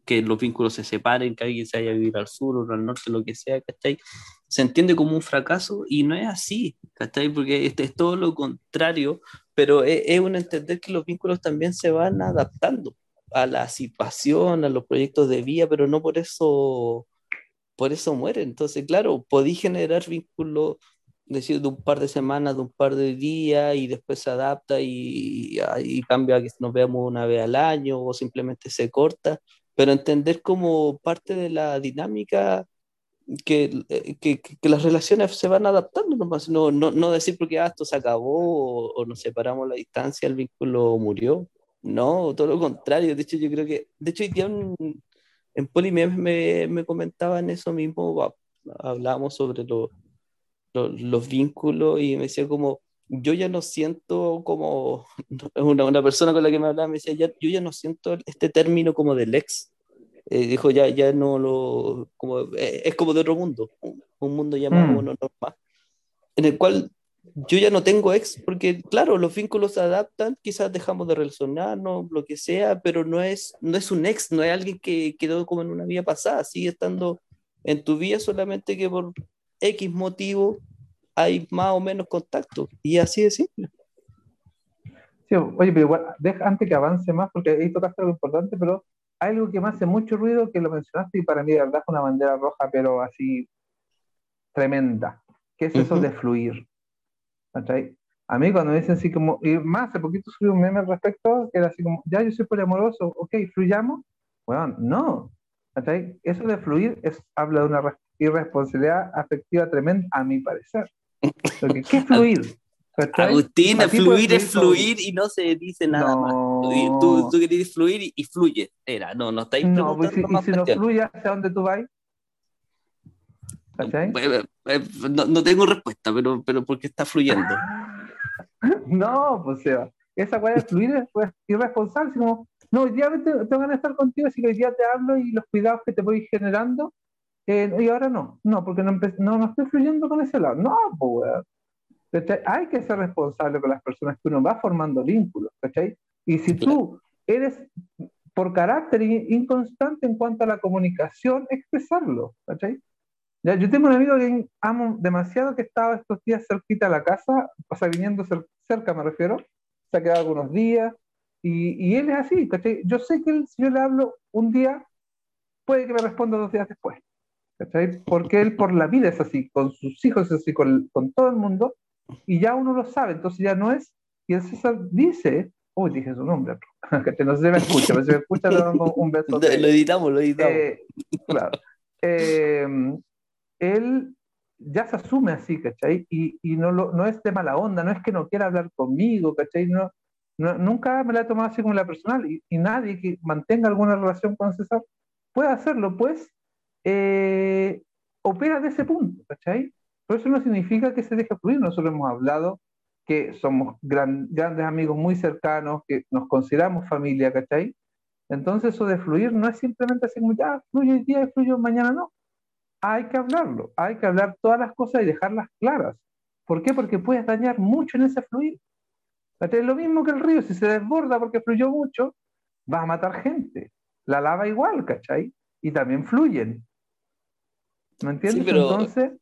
que los vínculos se separen, que alguien se vaya a vivir al sur o al norte, lo que sea, ¿cachai? Se entiende como un fracaso y no es así, ¿cachai? Porque este es todo lo contrario, pero es, es un entender que los vínculos también se van adaptando a la situación, a los proyectos de vida, pero no por eso, por eso muere. Entonces, claro, podí generar vínculos decir, de un par de semanas, de un par de días, y después se adapta y, y, cambia a que nos veamos una vez al año o simplemente se corta, pero entender como parte de la dinámica que, eh, las relaciones se van adaptando, no, no, no decir porque ah, esto se acabó o, nos separamos la distancia, el vínculo murió, no, todo lo contrario. De hecho, yo creo que, de hecho, en, en Polimemes me, me comentaban eso mismo, hablábamos sobre los vínculos y me decía como, yo ya no siento como, una, una, persona con la que me hablaba me decía, ya, yo ya no siento este término como del ex. Eh, dijo, ya, ya no lo, como, eh, es como de otro mundo, un mundo llamado mm. normal, en el cual yo ya no tengo ex, porque claro, los vínculos se adaptan, quizás dejamos de relacionarnos, lo que sea, pero no es, no es un ex, no es alguien que quedó como en una vida pasada, sigue estando en tu vida solamente que por X motivo hay más o menos contacto, y así de simple. Sí, oye, pero igual, deja, antes que avance más, porque ahí tocaste algo importante, pero hay algo que me hace mucho ruido que lo mencionaste y para mí de verdad es una bandera roja, pero así tremenda, que es eso de fluir. A mí cuando me dicen así como, y más, hace poquito subí un meme al respecto, que era así como, ya yo soy poliamoroso, ok, fluyamos. Bueno, no. Eso de fluir es, habla de una irresponsabilidad afectiva tremenda, a mi parecer. Porque, ¿Qué es fluir? Agustín, fluir es fluir y no se dice nada más. Tú, tú querías fluir y, fluye. Era, no, no estáis No, pues, y si no fluye, ¿hacia dónde tú vas? No, no, tengo respuesta, pero, pero porque está fluyendo. no, pues Seba, esa weá de fluir es pues, irresponsable, como, no, hoy día tengo, ganas de estar contigo, así que hoy día te hablo y los cuidados que te voy generando, eh, y ahora no, no, porque no, no, no, estoy fluyendo con ese lado. No, pues. Hay que ser responsable con las personas que uno va formando vínculos, ¿cachai? Y si tú eres por carácter inconstante en cuanto a la comunicación, expresarlo, ¿cachai? Ya, yo tengo un amigo que amo demasiado que estaba estos días cerquita a la casa, o sea, viniendo cerca me refiero, se ha quedado algunos días, y, y él es así, ¿cachai? Yo sé que él, si yo le hablo un día, puede que me responda dos días después, ¿cachai? Porque él por la vida es así, con sus hijos es así, con, con todo el mundo, y ya uno lo sabe, entonces ya no es, y el César dice, uy, dije su nombre, que no se me escucha, pero si me escucha le damos un beso. lo editamos, lo editamos. Eh, claro. Eh, él ya se asume así, ¿cachai? Y, y no, lo, no es de mala onda, no es que no quiera hablar conmigo, ¿cachai? No, nunca me la he tomado así como la personal y, nadie que mantenga alguna relación con César puede hacerlo, pues eh, opera de ese punto, ¿cachai? Pero eso no significa que se deje fluir, nosotros hemos hablado que somos grandes amigos muy cercanos, que nos consideramos familia, ¿cachai? Entonces eso de fluir no es simplemente así como, ya, fluye hoy día fluye mañana, no hay que hablarlo, hay que hablar todas las cosas y dejarlas claras. ¿Por qué? Porque puedes dañar mucho en ese fluir. Es lo mismo que el río, si se desborda porque fluyó mucho, va a matar gente. La lava igual, ¿cachai? Y también fluyen. ¿Me entiendes? Entonces...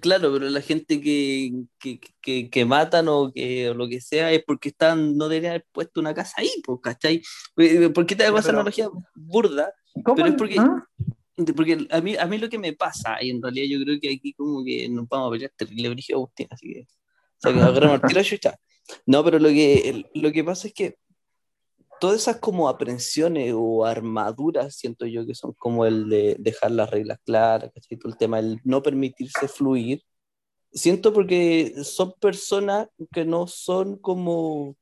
claro, pero la gente que, que, que, matan o, que, lo que sea es porque están, no deberían haber puesto una casa ahí, pues, ¿cachai? ¿Por qué te da esa analogía burda? ¿Cómo? Pero es porque... ¿Ah? Porque a mí, a mí lo que me pasa, y en realidad yo creo que aquí como que nos vamos a pelear terrible Brigio Agustín, así que, o sea, que agarramos el No, pero lo que, lo que pasa es que todas esas como aprensiones o armaduras, siento yo que son como el de dejar las reglas claras, ¿cachai? Todo el tema del no permitirse fluir, siento porque son personas que no son como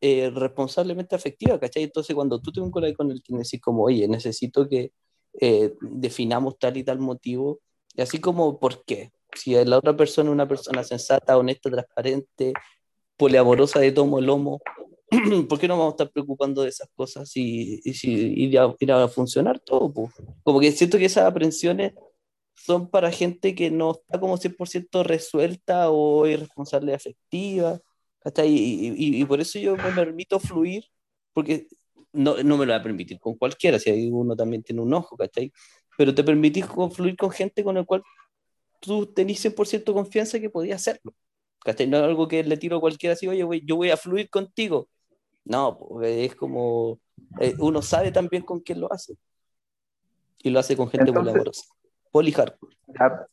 eh, responsablemente afectivas, ¿cachai? Entonces cuando tú te vinculas con el que decís como, oye, necesito que eh, definamos tal y tal motivo, y así como por qué. Si la otra persona es una persona sensata, honesta, transparente, poliamorosa de tomo lomo, ¿por qué no vamos a estar preocupando de esas cosas y, y si ir a, a funcionar todo? Como que siento que esas aprensiones son para gente que no está como 100% resuelta o irresponsable afectiva. Hasta y, y, y, por eso yo me permito fluir, porque no, no me lo va a permitir con cualquiera, si uno también tiene un ojo, ¿cachai? Pero te permitís confluir con gente con el cual tú tenés 100% confianza que podías hacerlo. ¿Cachai? No es algo que le tiro a cualquiera así, oye, yo voy a fluir contigo. No, es como, eh, uno sabe también con quién lo hace. Y lo hace con gente poliamorosa. Polihardcore. Ya,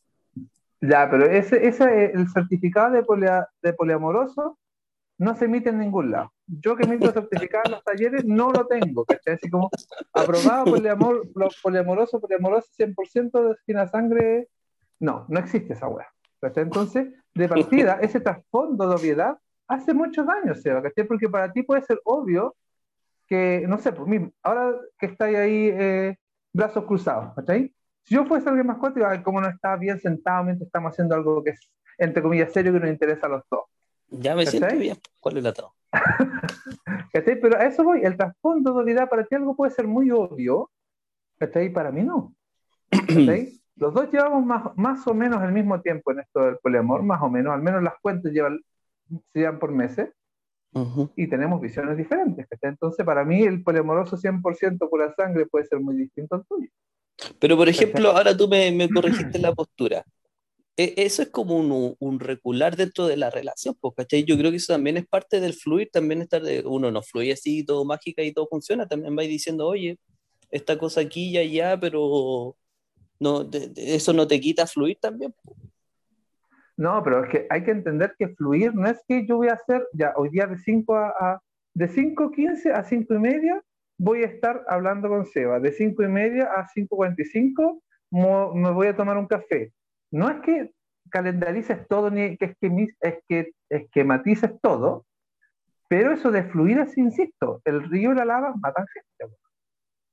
ya, pero ese, ese, el certificado de, de poliamoroso no se emite en ningún lado. Yo que emito certificado en los talleres no lo tengo, ¿cachai? Así como aprobado poliamor, poliamoroso, poliamoroso 100% de esquina sangre. No, no existe esa weá. Entonces, de partida, ese trasfondo de obviedad hace muchos años, Seba, ¿cachai? Porque para ti puede ser obvio que, no sé, pues mí, ahora que estáis ahí eh, brazos cruzados, ¿cachai? Si yo fuese alguien más cuántico, como no está bien sentado mientras estamos haciendo algo que es, entre comillas, serio que nos interesa a los dos. Ya me siento bien. ¿Cuál es la todo? Pero a eso voy. El trasfondo de unidad para ti algo puede ser muy obvio. ¿Cachai? Para mí no. Los dos llevamos más, más o menos el mismo tiempo en esto del poliamor, más o menos. Al menos las cuentas llevan, se llevan por meses. Y tenemos visiones diferentes. Entonces, para mí, el poliamoroso 100% pura sangre puede ser muy distinto al tuyo. Pero, por ejemplo, ahora tú me, me corregiste la postura. E, eso es como un, un, recular dentro de la relación, ¿cachai? Yo creo que eso también es parte del fluir, también estar de, uno no fluye así, todo mágica y todo funciona, también va diciendo, oye, esta cosa aquí y allá, pero no, eso no te quita fluir también. No, pero es que hay que entender que fluir no es que yo voy a hacer, ya hoy día de 5 a, a, de 5.15 a 5 y media voy a estar hablando con Seba, de 5 y media a 5.45 me voy a tomar un café no es que calendarices todo ni que, es que esquematices todo, pero eso de fluir es, insisto, el río y la lava matan gente.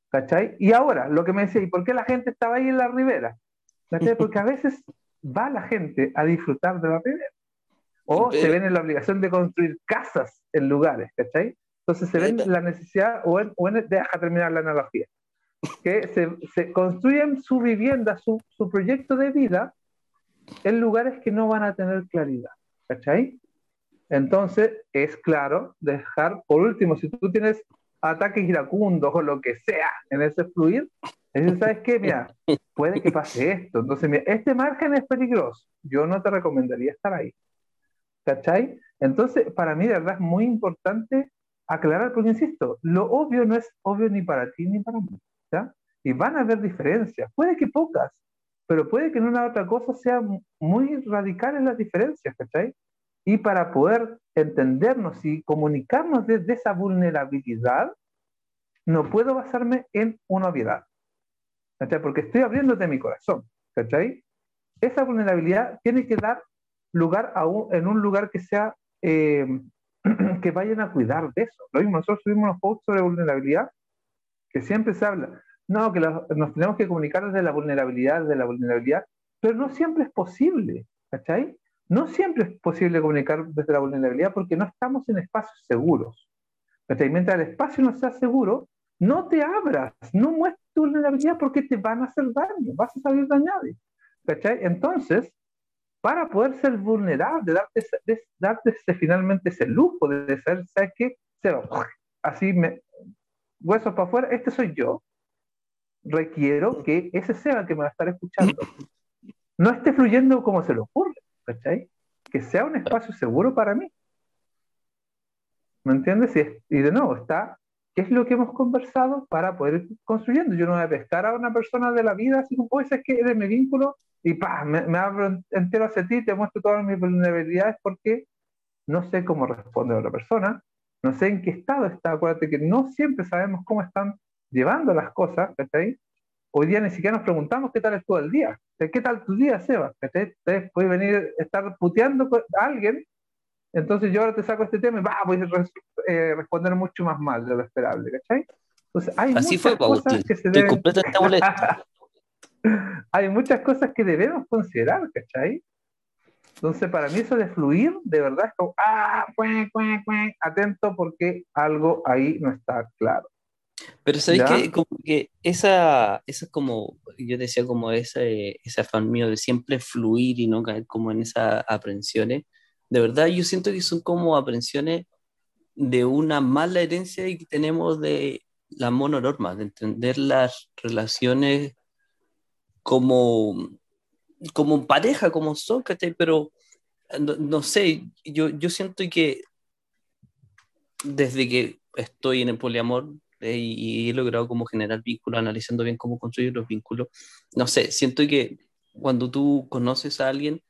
¿Cachai? Y ahora, lo que me decía, ¿y por qué la gente estaba ahí en la ribera? ¿Cachai? Porque a veces va la gente a disfrutar de la ribera. O se ven en la obligación de construir casas en lugares, ¿cachai? Entonces se ven la necesidad, o en, o deja terminar la analogía, que se, se construyen su vivienda, su, su, proyecto de vida en lugares que no van a tener claridad, ¿cachai? Entonces es claro dejar, por último, si tú tienes ataques iracundos o lo que sea en ese fluir, ¿sabes qué? Mira, puede que pase esto. Entonces, mira, este margen es peligroso. Yo no te recomendaría estar ahí. ¿Cachai? Entonces, para mí, de verdad, es muy importante aclarar, porque insisto, lo obvio no es obvio ni para ti ni para mí. ¿ya? Y van a haber diferencias, puede que pocas, pero puede que en una otra cosa sea muy radicales las diferencias, ¿cachai? Y para poder entendernos y comunicarnos desde esa vulnerabilidad, no puedo basarme en una obviedad. ¿cachai? Porque estoy abriéndote mi corazón, ¿cachai? Esa vulnerabilidad tiene que dar lugar a un, en un lugar que sea, eh, que vayan a cuidar de eso. Lo mismo, nosotros subimos unos posts sobre vulnerabilidad, que siempre se habla, no, que nos tenemos que comunicar desde la vulnerabilidad, desde la vulnerabilidad, pero no siempre es posible, ¿cachai? No siempre es posible comunicar desde la vulnerabilidad porque no estamos en espacios seguros. ¿cachai? Mientras el espacio no sea seguro, no te abras, no muestres tu vulnerabilidad porque te van a hacer daño, vas a salir dañado. ¿Cachai? Entonces, para poder ser vulnerable, darte, darte ese, finalmente ese lujo de ser, ¿sabes qué? así, me, huesos para afuera, este soy yo. Requiero que ese Seba que me va a estar escuchando no esté fluyendo como se le ocurre, ¿cachai? Que sea un espacio seguro para mí. ¿Me entiendes? Y, de nuevo, está qué es lo que hemos conversado para poder ir construyendo. Yo no voy a pescar a una persona de la vida así como, pues es que eres mi vínculo y pa, me, me, abro entero hacia ti, te muestro todas mis vulnerabilidades porque no sé cómo responde a otra persona, no sé en qué estado está. Acuérdate que no siempre sabemos cómo están llevando las cosas, ¿cachai? Hoy día ni siquiera nos preguntamos qué tal estuvo el día. ¿Qué tal tu día, Seba? ¿Cachai? Puedes venir a estar puteando a alguien entonces yo ahora te saco este tema y va, voy a eh, responder mucho más mal de lo esperable, ¿cachai? Entonces hay Así muchas fue, cosas que se deben... hay muchas cosas que debemos considerar, ¿cachai? Entonces para mí eso de fluir, de verdad es como, ah, cue, cue, cue, atento porque algo ahí no está claro. Pero sabéis que, como que esa, esa es como, yo decía como ese, ese afán mío de siempre fluir y no caer como en esas aprensiones, de verdad yo siento que son como aprensiones de una mala herencia que tenemos de la mononorma, de entender las relaciones como, como pareja, como son, Pero no, sé, yo, yo siento que desde que estoy en el poliamor eh, y, he logrado como generar vínculos, analizando bien cómo construir los vínculos, no sé, siento que cuando tú conoces a alguien,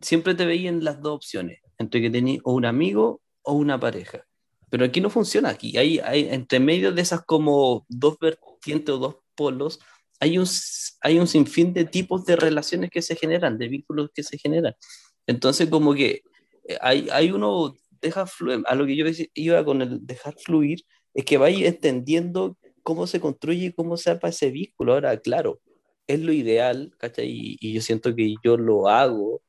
siempre te veían las dos opciones, entre que tenías o un amigo o una pareja. Pero aquí no funciona, aquí hay, hay entre medio de esas como dos vertientes o dos polos, hay un, hay un sinfín de tipos de relaciones que se generan, de vínculos que se generan. Entonces como que eh, hay, hay uno, deja fluir, a lo que yo iba con el dejar fluir, es que vaya entendiendo cómo se construye y cómo se arma ese vínculo. Ahora, claro, es lo ideal, ¿cachai? Y, yo siento que yo lo hago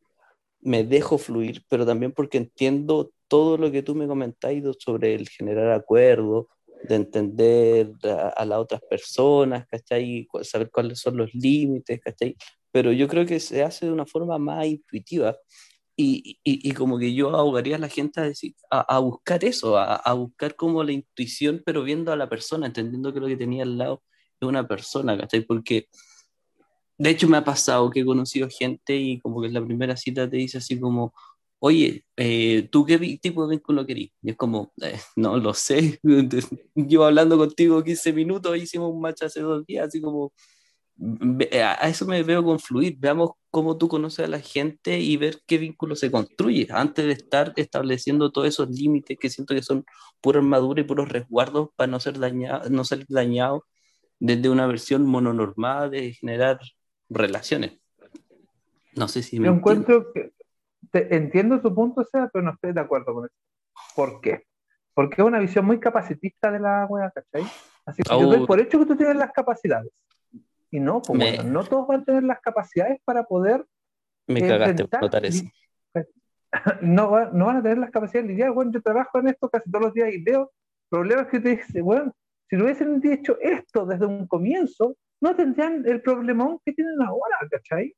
me dejo fluir, pero también porque entiendo todo lo que tú me comentaste sobre el generar acuerdo, de entender a, las otras personas, ¿cachai? Saber cuáles son los límites, ¿cachai? Pero yo creo que se hace de una forma más intuitiva y, y, y como que yo ahogaría a la gente a, decir, a, buscar eso, a, buscar como la intuición, pero viendo a la persona, entendiendo que lo que tenía al lado es una persona, ¿cachai? Porque de hecho, me ha pasado que he conocido gente y como que en la primera cita te dice así como, oye, eh, ¿tú qué tipo de vínculo querís? Y es como, eh, no lo sé, llevo hablando contigo 15 minutos, hicimos un match hace dos días, así como, a eso me veo confluir, veamos cómo tú conoces a la gente y ver qué vínculo se construye, antes de estar estableciendo todos esos límites que siento que son pura armadura y puros resguardos para no ser dañado, no ser dañado desde una versión mononormada de generar relaciones. No sé si me Yo encuentro que te, entiendo tu punto, sea, pero no estoy de acuerdo con eso. ¿Por qué? Porque es una visión muy capacitista de la wea, ¿cachai? Así que yo doy oh. por hecho que tú tienes las capacidades. Y no, pues bueno, no todos van a tener las capacidades para poder. Me cagaste por notar eso. no, no van a tener las capacidades de lidiar. Bueno, yo trabajo en esto casi todos los días y veo problemas que te dicen, bueno, si lo hubiesen dicho esto desde un comienzo, no tendrían el problemón que tienen ahora, ¿cachai?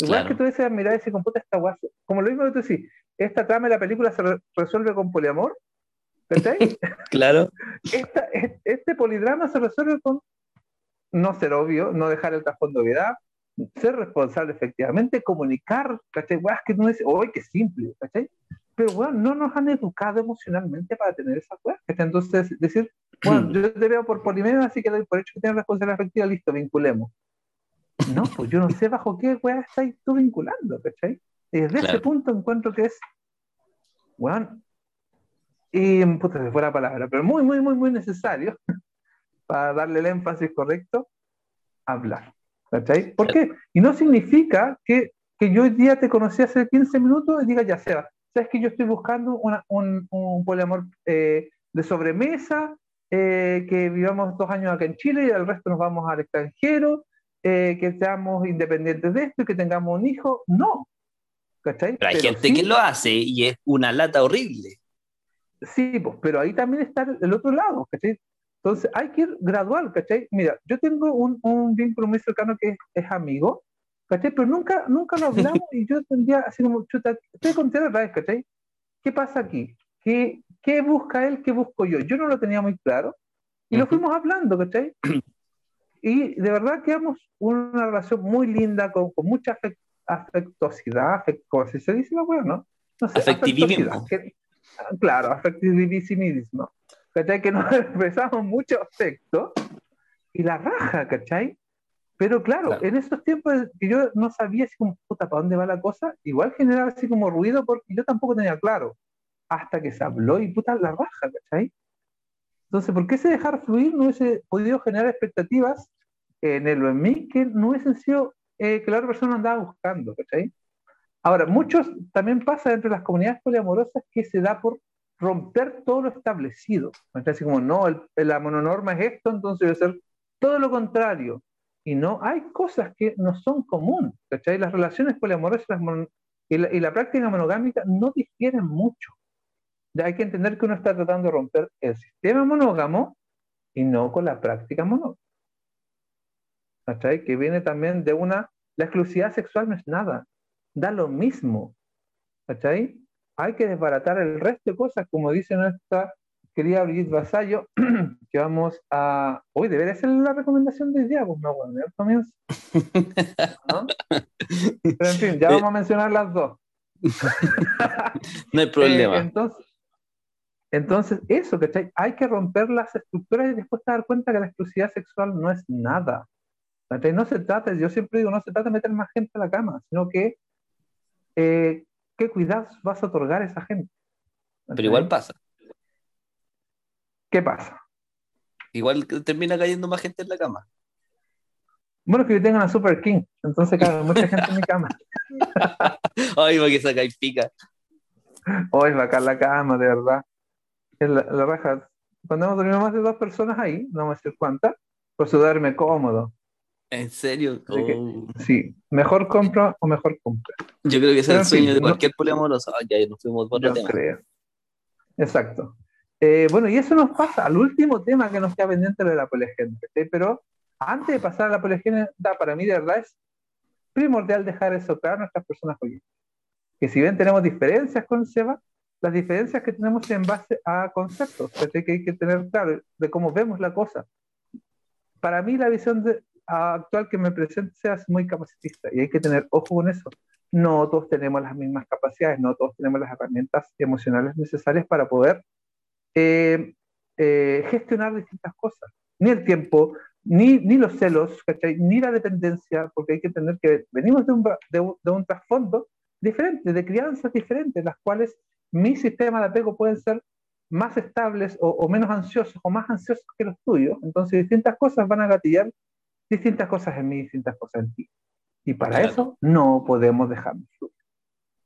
Igual que tú dices, mira, ese computa esta guasa. Como lo mismo que tú decís, esta trama de la película se resuelve con poliamor, ¿cachai? claro. este polidrama se resuelve con no ser obvio, no dejar el cajón de obviedad, ser responsable efectivamente, comunicar, ¿cachai? que no es, ¡ay, qué simple! ¿cachai? pero bueno, no nos han educado emocionalmente para tener esa weá. Entonces, decir, bueno, yo te veo por polimero, así que doy por hecho que tienes responsabilidad afectiva, listo, vinculemos. No, pues yo no sé bajo qué weá estáis tú vinculando, ¿cachai? Y desde ese punto encuentro que es, bueno, y puta, se fue la palabra, pero muy, muy, muy, muy necesario para darle el énfasis correcto, hablar. ¿Cachai? ¿Por qué? Y no significa que, que yo hoy día te conocí hace 15 minutos y diga, ya sea, sabes que yo estoy buscando un, un, poliamor eh, de sobremesa, eh, que vivamos dos años acá en Chile y el resto nos vamos al extranjero, eh, que seamos independientes de esto y que tengamos un hijo. No. ¿Cachai? Pero hay gente que lo hace y es una lata horrible. Sí, pues, pero ahí también está el otro lado, ¿cachai? Entonces hay que ir gradual, ¿cachai? Mira, yo tengo un, un vínculo muy cercano que es, es amigo, ¿cachai? Pero nunca, nunca lo hablamos y yo tendría así como, chuta, estoy contigo otra vez, ¿cachai? ¿Qué pasa aquí? ¿Qué, ¿Qué busca él? ¿Qué busco yo? Yo no lo tenía muy claro y lo fuimos hablando, ¿cachai? Y de verdad quedamos una relación muy linda, con, con mucha afectuosidad, afect, ¿cómo se dice la bueno, no? sé, afectivismo. claro, afectivismo. ¿Cachai? Que nos expresamos mucho afecto y la raja, ¿cachai? Pero claro, en esos tiempos que yo no sabía así como, puta, ¿para dónde va la cosa? Igual generaba así como ruido porque yo tampoco tenía claro. Hasta que se habló y puta, la raja, ¿cachai? Entonces, ¿por qué ese dejar fluir no hubiese podido generar expectativas en él o en mí que no hubiesen sido eh, que la otra persona andaba buscando, ¿cachai? Ahora, muchos también pasa entre las comunidades poliamorosas que se da por romper todo lo establecido. Así como, no, la mononorma es esto, entonces debe ser todo lo contrario y no, hay cosas que no son comunes, ¿cachai? Las relaciones poliamorosas y, la, y la práctica monogámica no difieren mucho. Hay que entender que uno está tratando de romper el sistema monógamo y no con la práctica monógama. ¿Cachai? Que viene también de una... La exclusividad sexual no es nada, da lo mismo. ¿Cachai? Hay que desbaratar el resto de cosas, como dice nuestra querida Brigitte Vasallo, que vamos a. Hoy debería ser la recomendación de día, pues no, bueno, comienzo. ¿No? Pero en fin, ya vamos a mencionar las dos. no hay problema. Eh, entonces, entonces, eso, ¿cachai? Hay que romper las estructuras y después dar cuenta que la exclusividad sexual no es nada. No se trata, yo siempre digo, no se trata de meter más gente a la cama, sino que eh, qué cuidados vas a otorgar a esa gente. Pero igual pasa. ¿qué pasa? Igual termina cayendo más gente en la cama. Bueno, que yo tengo una Super King, entonces cae mucha gente en mi cama. Ay, va que saca y pica. Hoy va acá la cama, de verdad. La, la raja. Cuando hemos dormido más de dos personas ahí, no me sé cuántas, por su duerme cómodo. ¿En serio? Oh. sí, mejor compra o mejor compra. Yo creo que ese es el sueño de cualquier poliamoroso. ya nos fuimos por otro tema. Creo. Exacto. Eh, bueno, y eso nos pasa al último tema que nos queda pendiente, de la poligenia. Pero antes de pasar a la poligenia, para mí de verdad es primordial dejar eso claro a nuestras personas oyentes. Que si bien tenemos diferencias con Seba, las diferencias que tenemos en base a conceptos, que hay que tener claro de cómo vemos la cosa. Para mí la visión actual que me presenta es muy capacitista y hay que tener ojo con eso. No todos tenemos las mismas capacidades, no todos tenemos las herramientas emocionales necesarias para poder eh, eh, gestionar distintas cosas. Ni el tiempo, ni, ni los celos, ni la dependencia, porque hay que entender que venimos de un, de un, de un trasfondo diferente, de crianzas diferentes, las cuales mi sistema de apego pueden ser más estables o, o, menos ansiosos o más ansiosos que los tuyos. Entonces, distintas cosas van a gatillar distintas cosas en mí, distintas cosas en ti. Y para eso no podemos dejarnos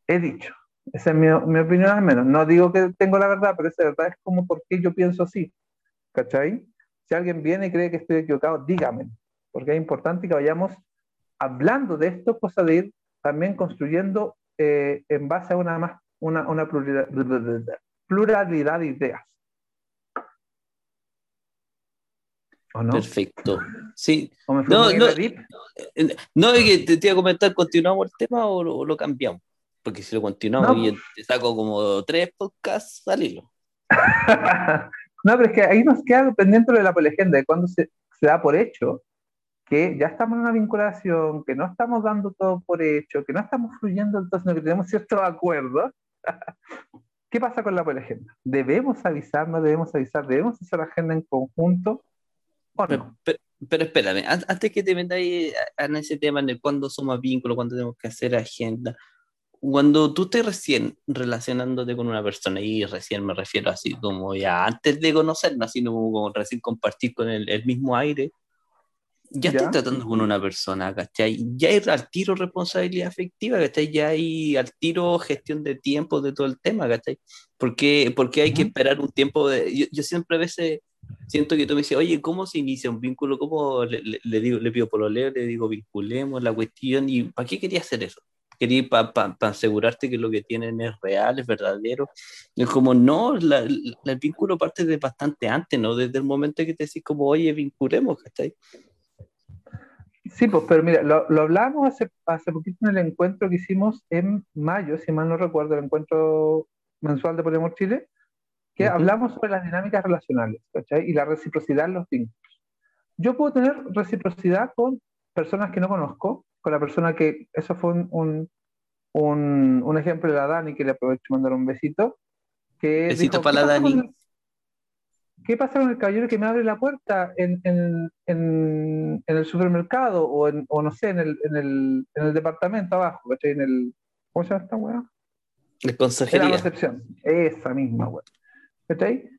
He dicho, esa es mi, mi, opinión al menos. No digo que tengo la verdad, pero esa verdad es como por qué yo pienso así. ¿Cachai? Si alguien viene y cree que estoy equivocado, dígame. Porque es importante que vayamos hablando de esto, cosa de ir también construyendo eh, en base a una más una, una pluralidad, pluralidad de ideas. ¿O no? Perfecto. Sí. no, no, eh, no, te, te, iba a comentar, ¿continuamos el tema o, lo cambiamos? Porque si lo continuamos y te saco como tres podcasts, salilo. no, pero es que ahí nos queda pendiente de la polegenda, de cuando se, se da por hecho que ya estamos en una vinculación, que no estamos dando todo por hecho, que no estamos fluyendo, entonces no que tenemos ciertos acuerdos. ¿Qué pasa con la polegenda? ¿Debemos avisar, no debemos avisar? ¿Debemos hacer la agenda en conjunto? Pero, espérame, antes que te metas en ese tema en el cuándo somos vínculos, cuándo tenemos que hacer agenda, cuando tú estés recién relacionándote con una persona, y recién me refiero así como ya antes de conocerla, así como, recién compartir con el, el mismo aire, ya, estás tratando con una persona, ¿cachai? Ya hay al tiro responsabilidad afectiva, ¿cachai? Ya hay al tiro gestión de tiempo de todo el tema, ¿cachai? Porque, porque hay que esperar un tiempo de... Yo, yo, siempre a veces siento que tú me dices, oye, ¿cómo se inicia un vínculo? ¿Cómo le, le, digo, le pido por lo leo, le digo, vinculemos la cuestión? ¿Y para qué quería hacer eso? Quería para pa, asegurarte que lo que tienen es real, es verdadero. Es como, no, el vínculo parte de bastante antes, ¿no? Desde el momento que te decís como, oye, vinculemos, ¿cachai? Sí, pues, pero mira, lo, lo hablamos hace, hace poquito en el encuentro que hicimos en mayo, si mal no recuerdo, el encuentro mensual de Poliamor Chile, que hablamos sobre las dinámicas relacionales ¿cachai? y la reciprocidad en los vínculos. Yo puedo tener reciprocidad con personas que no conozco, con la persona que, eso fue un, un, un, ejemplo de la Dani, que le aprovecho mandar un besito. Que besito para la Dani. ¿Qué pasa con el caballero que me abre la puerta en, en, en, en el supermercado o, en, o no sé, en el, en el, en el departamento abajo? ¿cachai? En el, ¿Cómo se llama esta weá? La consejería. En la recepción. Esa misma weá. ¿Cachai?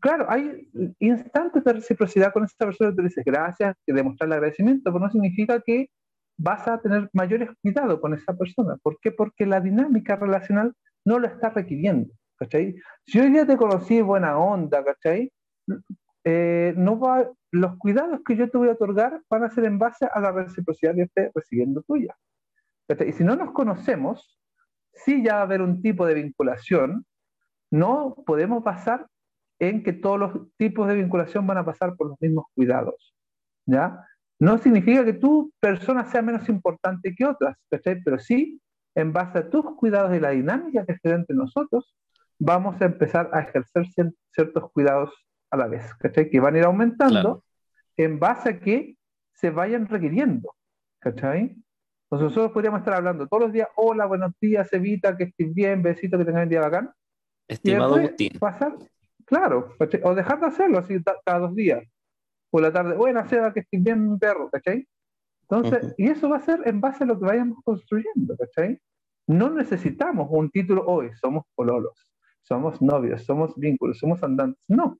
Claro, hay instantes de reciprocidad con esta persona que te dices gracias, que demostrar el agradecimiento, pero no significa que vas a tener mayores cuidados con esa persona. ¿Por qué? Porque la dinámica relacional no lo está requiriendo. ¿cachai? Si hoy día te conocí buena onda, ¿cachai? Eh, no va, los cuidados que yo te voy a otorgar van a ser en base a la reciprocidad que esté recibiendo tuya. Y si no nos conocemos, si ya va a haber un tipo de vinculación, no podemos pasar en que todos los tipos de vinculación van a pasar por los mismos cuidados. ¿ya? No significa que tu persona sea menos importante que otras, pero sí, en base a tus cuidados y la dinámica que se da entre nosotros, vamos a empezar a ejercer ciertos cuidados a la vez, ¿cachai? Que van a ir aumentando en base a que se vayan requiriendo, ¿cachai? Entonces nosotros podríamos estar hablando todos los días, hola, buenos días, Evita, que estés bien, besito, que tengas un día bacán. Estimado Agustín. Pasar, claro, o dejar de hacerlo así cada dos días. Por la tarde, buena Seba, que estés bien, mi perro, ¿cachai? Entonces, y eso va a ser en base a lo que vayamos construyendo, ¿cachai? No necesitamos un título hoy, somos pololos, somos novios, somos vínculos, somos andantes. No,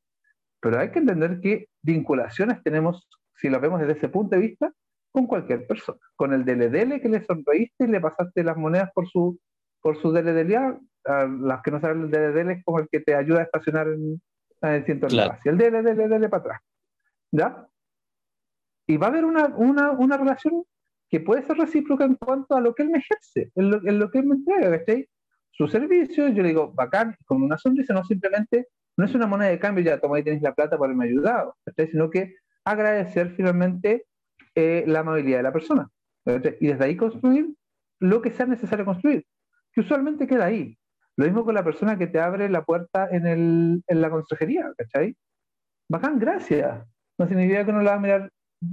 pero hay que entender que vinculaciones tenemos, si lo vemos desde ese punto de vista, con cualquier persona. Con el DLDL que le sonreíste y le pasaste las monedas por su, por su DLDL, las que no saben el DLDL es como el que te ayuda a estacionar en, el ciento claro. el DLDL para atrás. ¿Ya? Y va a haber una, una, una, relación que puede ser recíproca en cuanto a lo que él me ejerce, en lo, en lo que él me entrega, ¿cachai? Su servicio, yo le digo, bacán, con una sonrisa, no simplemente no es una moneda de cambio, ya toma ahí tienes la plata por haberme ayudado, sino que agradecer finalmente eh, la amabilidad de la persona. Y desde ahí construir lo que sea necesario construir, que usualmente queda ahí. Lo mismo con la persona que te abre la puerta en, el, en la consejería, ¿cachai? Bacán, gracias. No significa que no la va a mirar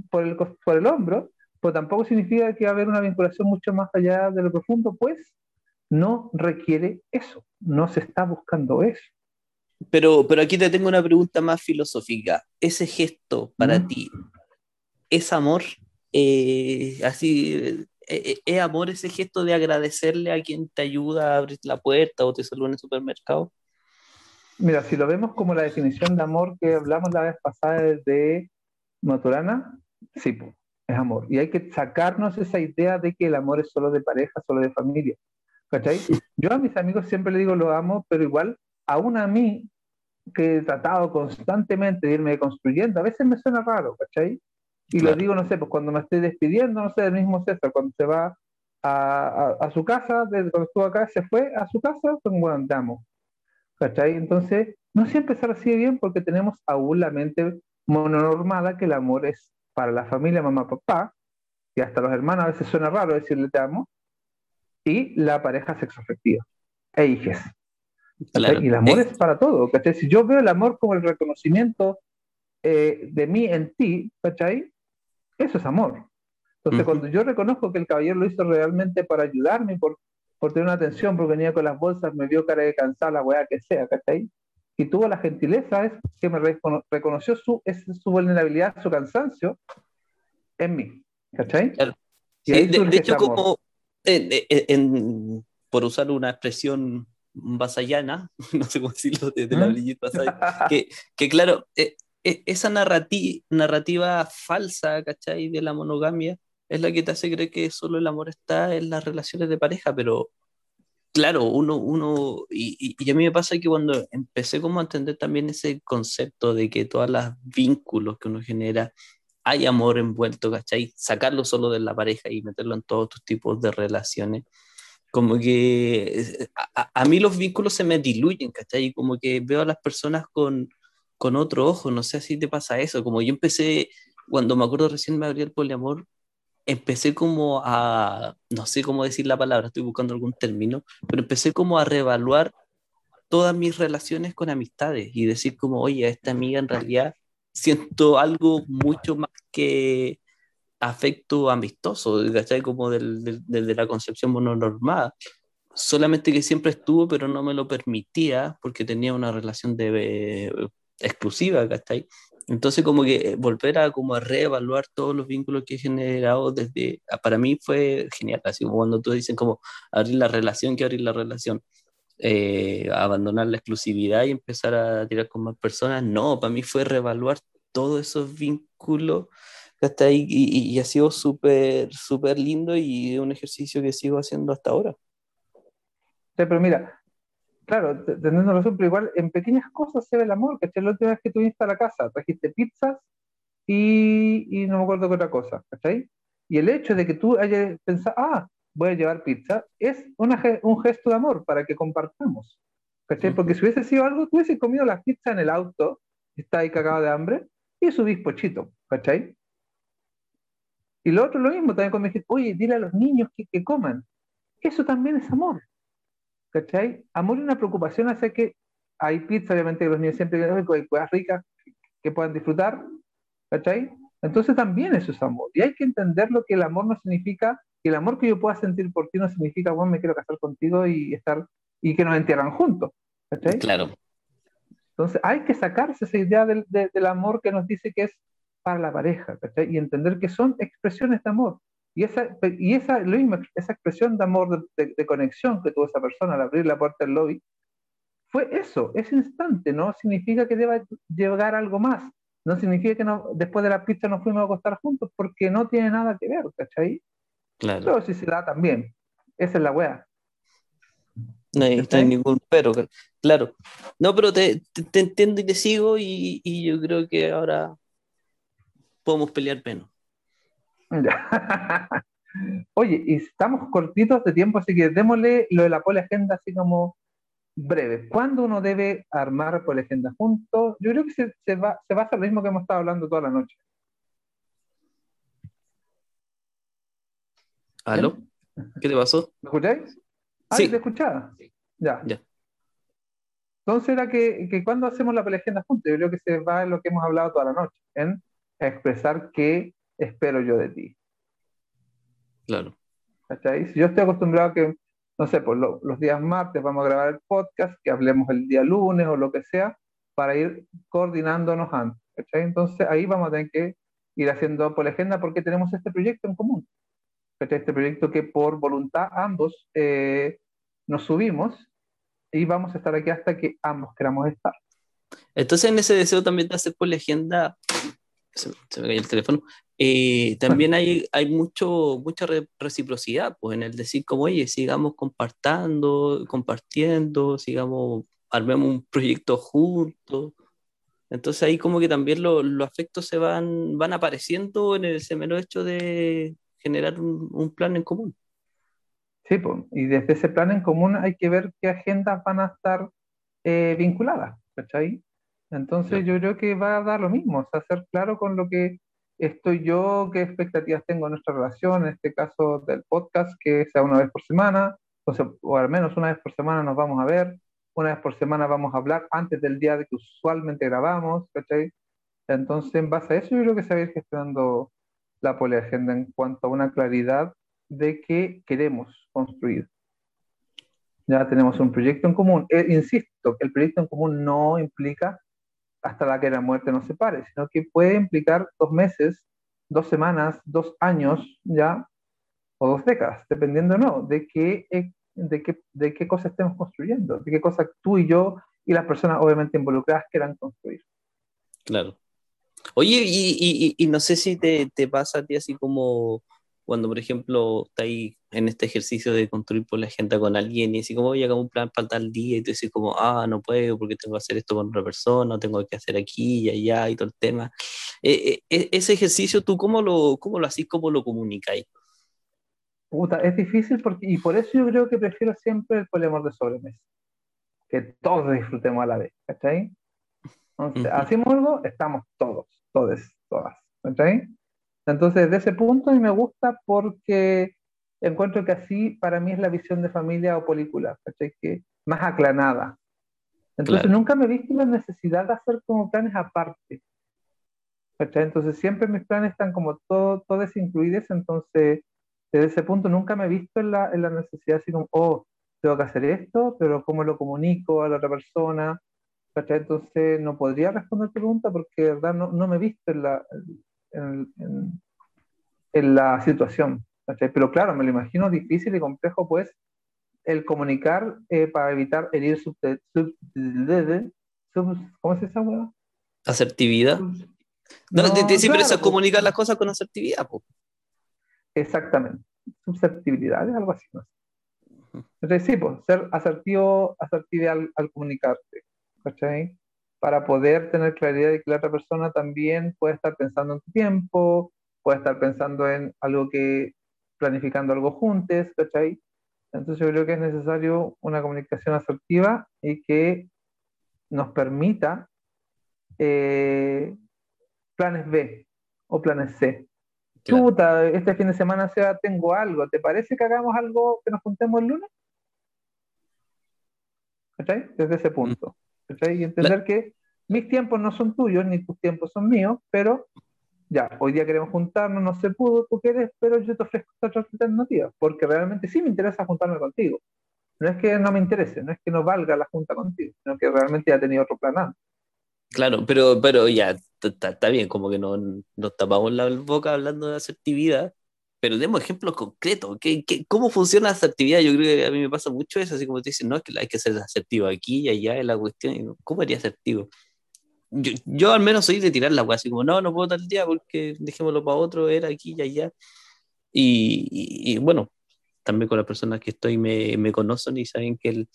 por el, por el hombro, pero tampoco significa que va a haber una vinculación mucho más allá de lo profundo, pues no requiere eso, no se está buscando eso. Pero, pero aquí te tengo una pregunta más filosófica. Ese gesto para mm. ti, ¿es amor? Eh, así, ¿Es amor ese gesto de agradecerle a quien te ayuda a abrir la puerta o te saluda en el supermercado? Mira, si lo vemos como la definición de amor que hablamos la vez pasada de Maturana, sí, es amor. Y hay que sacarnos esa idea de que el amor es solo de pareja, solo de familia. ¿Cachai? Yo a mis amigos siempre le digo lo amo, pero igual aún a mí, que he tratado constantemente de irme construyendo, a veces me suena raro, ¿cachai? Y lo digo, no sé, pues cuando me estoy despidiendo, no sé, del mismo César, cuando se va a, su casa, desde cuando estuvo acá, se fue a su casa, pues bueno, andamos. ¿Cachai? Entonces, no siempre se recibe bien porque tenemos aún la mente mononormada que el amor es para la familia, mamá, papá, y hasta los hermanos a veces suena raro decirle te amo, y la pareja sexoafectiva, e hijes. Y el amor es para todo, ¿cachai? Si yo veo el amor como el reconocimiento eh, de mí en ti, ¿cachai? Eso es amor. Entonces, cuando yo reconozco que el caballero lo hizo realmente para ayudarme, por, por tener una atención, porque venía con las bolsas, me vio cara de cansada, la weá que sea, ¿cachai? Y tuvo la gentileza, es que me reconoció su, su vulnerabilidad, su cansancio en mí, ¿cachai? de, hecho, como por usar una expresión vasallana, no sé cómo decirlo, de, la brillita que, que claro, eh, eh, esa narrativa falsa, ¿cachai? De la monogamia es la que te hace creer que solo el amor está en las relaciones de pareja, pero claro, uno, uno, y, a mí me pasa que cuando empecé como a entender también ese concepto de que todos los vínculos que uno genera, hay amor envuelto, ¿cachai? Sacarlo solo de la pareja y meterlo en todos tus tipos de relaciones, como que a, a, mí los vínculos se me diluyen, ¿cachai? Como que veo a las personas con, con otro ojo, no sé si te pasa eso, como yo empecé, cuando me acuerdo recién me abrí el poliamor, empecé como a, no sé cómo decir la palabra, estoy buscando algún término, pero empecé como a reevaluar todas mis relaciones con amistades y decir como, oye, a esta amiga en realidad siento algo mucho más que afecto amistoso, ¿cachai? Como desde del, la concepción mononormada. Solamente que siempre estuvo, pero no me lo permitía porque tenía una relación de, exclusiva, ¿cachai? Entonces, como que eh, volver a, como a reevaluar todos los vínculos que he generado desde, ah, para mí fue genial, así como cuando tú dicen como abrir la relación, que abrir la relación, eh, abandonar la exclusividad y empezar a tirar con más personas, no, para mí fue reevaluar todos esos vínculos hasta ahí y, y, ha sido súper, súper lindo y un ejercicio que sigo haciendo hasta ahora. Sí, pero mira, claro, teniendo razón, pero igual en pequeñas cosas se ve el amor, ¿cachai? La última vez que tuviste a la casa, trajiste pizzas y, y no me acuerdo qué otra cosa, ¿cachai? Y el hecho de que tú hayas pensado, ah, voy a llevar pizza, es una, un gesto de amor para que compartamos, ¿cachai? Porque si hubiese sido algo, tú hubieses comido la pizza en el auto, está ahí cagado de hambre, y subís pochito, ¿cachai? Y lo otro lo mismo, también cuando me dijiste, oye, dile a los niños que, que coman. Eso también es amor, ¿cachai? Amor y una preocupación hace que hay pizza, obviamente que los niños siempre quieren cosas ricas que puedan disfrutar, ¿cachai? Entonces también eso es amor. Y hay que entender lo que el amor no significa, que el amor que yo pueda sentir por ti no significa, bueno, me quiero casar contigo y estar, y que nos entierran juntos, ¿cachai? Claro. Entonces hay que sacarse esa idea del, del amor que nos dice que es para la pareja, ¿cachai? Y entender que son expresiones de amor. Y esa, y esa, lo mismo, esa expresión de amor, de, conexión que tuvo esa persona al abrir la puerta del lobby, fue eso, ese instante, no significa que deba llegar algo más, no significa que no, después de la pizza nos fuimos a acostar juntos, porque no tiene nada que ver, ¿cachai? Claro. Pero si se da también, esa es la wea. No hay, ningún pero, claro. No, pero te, te, entiendo y te sigo y, y yo creo que ahora podemos pelear menos. Oye, y estamos cortitos de tiempo, así que démosle lo de la agenda así como breve. ¿Cuándo uno debe armar agenda juntos? Yo creo que se, se, va, se basa en lo mismo que hemos estado hablando toda la noche. ¿Aló? ¿Qué te pasó? ¿Me escucháis? Ah, sí. ¿te escuchaba? Ya. ya. Entonces era que, que cuando hacemos la agenda juntos, yo creo que se va en lo que hemos hablado toda la noche, en expresar qué espero yo de ti. Claro. ¿Cachai? Si yo estoy acostumbrado a que, no sé, pues los días martes vamos a grabar el podcast, que hablemos el día lunes o lo que sea, para ir coordinándonos antes. ¿cachai? Entonces ahí vamos a tener que ir haciendo por la agenda porque tenemos este proyecto en común. ¿cachai? Este proyecto que por voluntad ambos eh, nos subimos y vamos a estar aquí hasta que ambos queramos estar. Entonces en ese deseo también de hacer por la agenda, se, me cayó el teléfono, eh, también hay, hay mucho, mucha reciprocidad, pues en el decir como, oye, sigamos compartiendo, compartiendo, sigamos, armemos un proyecto juntos. Entonces ahí como que también los afectos se van, van apareciendo en el semero hecho de generar un, un, plan en común. Sí, pues, y desde ese plan en común hay que ver qué agendas van a estar eh, vinculadas, ¿cachai? Entonces yo creo que va a dar lo mismo, o sea, ser claro con lo que estoy yo, qué expectativas tengo en nuestra relación, en este caso del podcast, que sea una vez por semana, o, al menos una vez por semana nos vamos a ver, una vez por semana vamos a hablar antes del día de que usualmente grabamos, ¿cachai? Entonces, en base a eso, yo creo que se va a ir gestionando la poliagenda en cuanto a una claridad de qué queremos construir. Ya tenemos un proyecto en común. Eh, insisto, el proyecto en común no implica hasta la que la muerte nos separe, sino que puede implicar dos meses, dos semanas, dos años, ya, o dos décadas, dependiendo no, de qué, eh, de qué, de qué cosa estemos construyendo, de qué cosa tú y yo y las personas obviamente involucradas quieran construir. Claro. Oye, y, y, y no sé si te, te, pasa a ti así como cuando, por ejemplo, está ahí en este ejercicio de construir por la gente con alguien y así como, oye, hagamos un plan para tal día y tú dices como, ah, no puedo porque tengo que hacer esto con otra persona, tengo que hacer aquí y allá y todo el tema. Eh, eh, ese ejercicio, ¿tú cómo lo, cómo lo hacís, cómo lo comunicáis? Puta, es difícil porque, y por eso yo creo que prefiero siempre el poliamor de sobremesa. Que todos disfrutemos a la vez, ¿cachai? Entonces, hacemos algo, estamos todos, todos, todas, ¿cachai? Entonces, desde ese punto a mí me gusta porque encuentro que así para mí es la visión de familia o película, ¿cachai? Que más aclanada. Entonces, nunca me he visto la necesidad de hacer como planes aparte. ¿cachai? Entonces, siempre mis planes están como todo, todos incluidos, entonces, desde ese punto nunca me he visto en la, en la necesidad así como, oh, tengo que hacer esto, pero ¿cómo lo comunico a la otra persona? ¿cachai? Entonces, no podría responder tu pregunta porque, de verdad, no, no me he visto en la, en, en, la situación. Pero claro, me lo imagino difícil y complejo, pues, el comunicar eh, para evitar herir sub, sub, sub, ¿Cómo se llama? Asertividad. No, no siempre claro, comunicar las cosas con asertividad. Pues. Exactamente. Susceptibilidad, algo así. ¿no? Entonces, sí, pues, ser asertivo, asertivo al, al comunicarte. ¿Cachai? para poder tener claridad de que la otra persona también puede estar pensando en tu tiempo, puede estar pensando en algo que, planificando algo juntos, ¿cachai? Entonces yo creo que es necesario una comunicación asertiva y que nos permita eh, planes B o planes C. Chuta, este fin de semana sea, tengo algo, ¿te parece que hagamos algo que nos juntemos el lunes? ¿Cachai? Desde ese punto. ¿cachai? Y entender que mis tiempos no son tuyos, ni tus tiempos son míos, pero ya, hoy día queremos juntarnos, no se pudo, tú quieres, pero yo te ofrezco esta otra alternativa, porque realmente sí me interesa juntarme contigo. No es que no me interese, no es que no valga la junta contigo, sino que realmente ya tenido otro plan antes. Claro, pero, pero ya, está bien, como que no, nos tapamos la boca hablando de asertividad, pero demos ejemplos concretos. ¿Qué, qué, cómo funciona la asertividad? Yo creo que a mí me pasa mucho eso, así como te dicen, no, es que hay que ser asertivo aquí y allá es la cuestión. ¿Cómo haría asertivo? Yo, al menos soy de tirar la weá, así como, no, no puedo tal día porque dejémoslo para otro, era aquí y allá. Y, y, bueno, también con las personas que estoy me, me conocen y saben que el,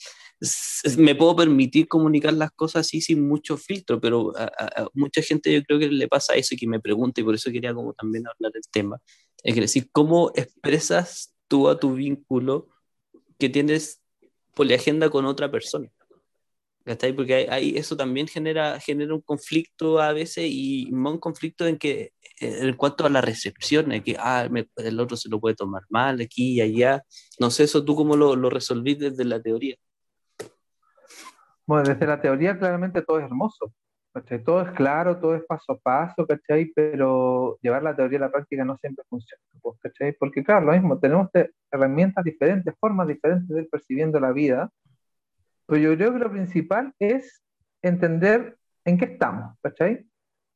me puedo permitir comunicar las cosas así sin mucho filtro, pero a, mucha gente yo creo que le pasa eso y que me pregunta y por eso quería como también hablar del tema. Es decir, ¿cómo expresas tú a tu vínculo que tienes poliagenda con otra persona? Porque hay, eso también genera, genera un conflicto a veces y un conflicto en que en cuanto a la recepción, que ah, el otro se lo puede tomar mal aquí y allá. No sé, eso tú cómo lo, lo resolvís desde la teoría. Bueno, desde la teoría claramente todo es hermoso. ¿cachai? Todo es claro, todo es paso a paso, ¿cachai? Pero llevar la teoría a la práctica no siempre funciona, pues, ¿cachai? Porque claro, lo mismo, tenemos herramientas diferentes, formas diferentes de ir percibiendo la vida, pero yo creo que lo principal es entender en qué estamos, ¿cachai?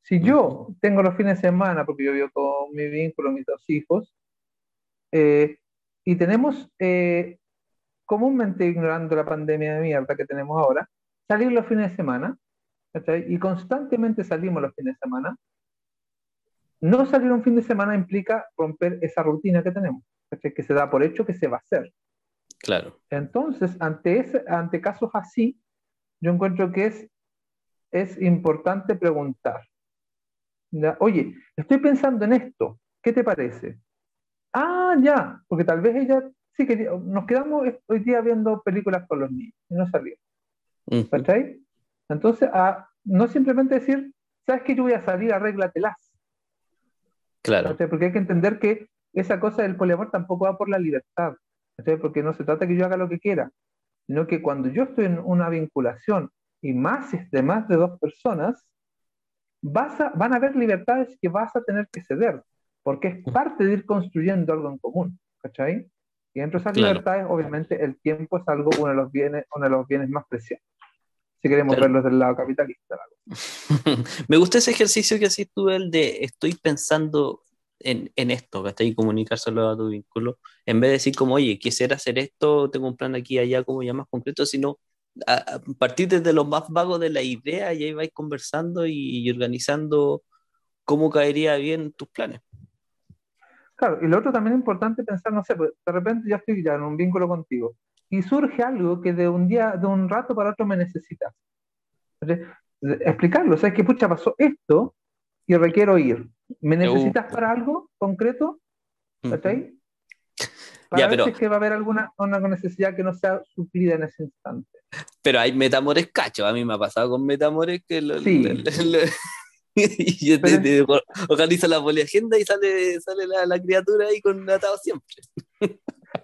Si yo tengo los fines de semana, porque yo vivo con mi vínculo, mis dos hijos, eh, y tenemos eh, comúnmente ignorando la pandemia de mierda que tenemos ahora, salir los fines de semana, ¿cachai? Y constantemente salimos los fines de semana. No salir un fin de semana implica romper esa rutina que tenemos, ¿cachai? Que se da por hecho que se va a hacer. Claro. Entonces, ante, ese, ante casos así, yo encuentro que es, es importante preguntar. Oye, estoy pensando en esto, ¿qué te parece? Ah, ya, porque tal vez ella sí, que nos quedamos hoy día viendo películas con los niños y no salimos. ¿Cachai? Entonces, a, no simplemente decir, ¿sabes que yo voy a salir? Arréglatelas. Claro. Porque hay que entender que esa cosa del poliamor tampoco va por la libertad. Porque no se trata que yo haga lo que quiera, sino que cuando yo estoy en una vinculación y más de más de dos personas, vas a, van a haber libertades que vas a tener que ceder, porque es parte de ir construyendo algo en común. ¿Cachai? Y dentro de esas libertades, obviamente, el tiempo es algo, uno de los bienes, uno de los bienes más preciosos si queremos verlo del lado capitalista. Me gusta ese ejercicio que haces tú, el de estoy pensando en, en esto, que y comunicárselo a tu vínculo, en vez de decir como, oye, quisiera hacer esto, tengo un plan aquí y allá, como ya más concreto, sino partir desde lo más vago de la idea y ahí vais conversando y, organizando cómo caería bien tus planes. Claro, y lo otro también es importante pensar, no sé, pues, de repente ya estoy ya en un vínculo contigo y surge algo que de un día, de un rato para otro me necesitas. Explicarlo, o sea, que pucha, pasó esto y requiero ir. ¿Me necesitas para algo concreto? ¿Está ahí? Para ver si es que va a haber alguna una necesidad que no sea suplida en ese instante. Pero hay metamores cachos, a mí me ha pasado con metamores que lo, sí. y yo te, organizo la poliagenda y sale, sale la, la criatura ahí con atado siempre.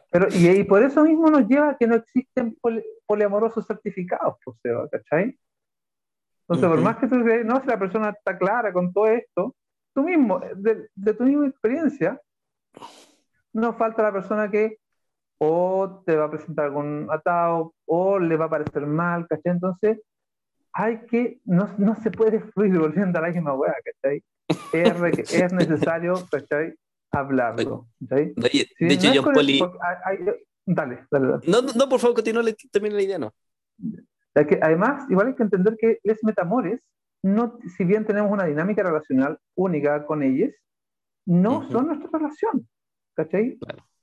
Pero, y, por eso mismo nos lleva a que no existen poliamorosos certificados, pues, ¿cachai? Entonces, por más que tú no, si la persona está clara con todo esto, tú mismo, de, tu misma experiencia, no falta la persona que o te va a presentar algún atado o le va a parecer mal, ¿cachai? Entonces, hay que, no, no se puede fluir volviendo a la misma hueá, ¿cachai? Es, es necesario, ¿cachai? hablarlo. de hecho, yo Poli... dale, dale, dale. No, no, por favor, continúa también la idea, no. Que además, igual hay que entender que les metamores, no, si bien tenemos una dinámica relacional única con ellos, no son nuestra relación. ¿Cachai?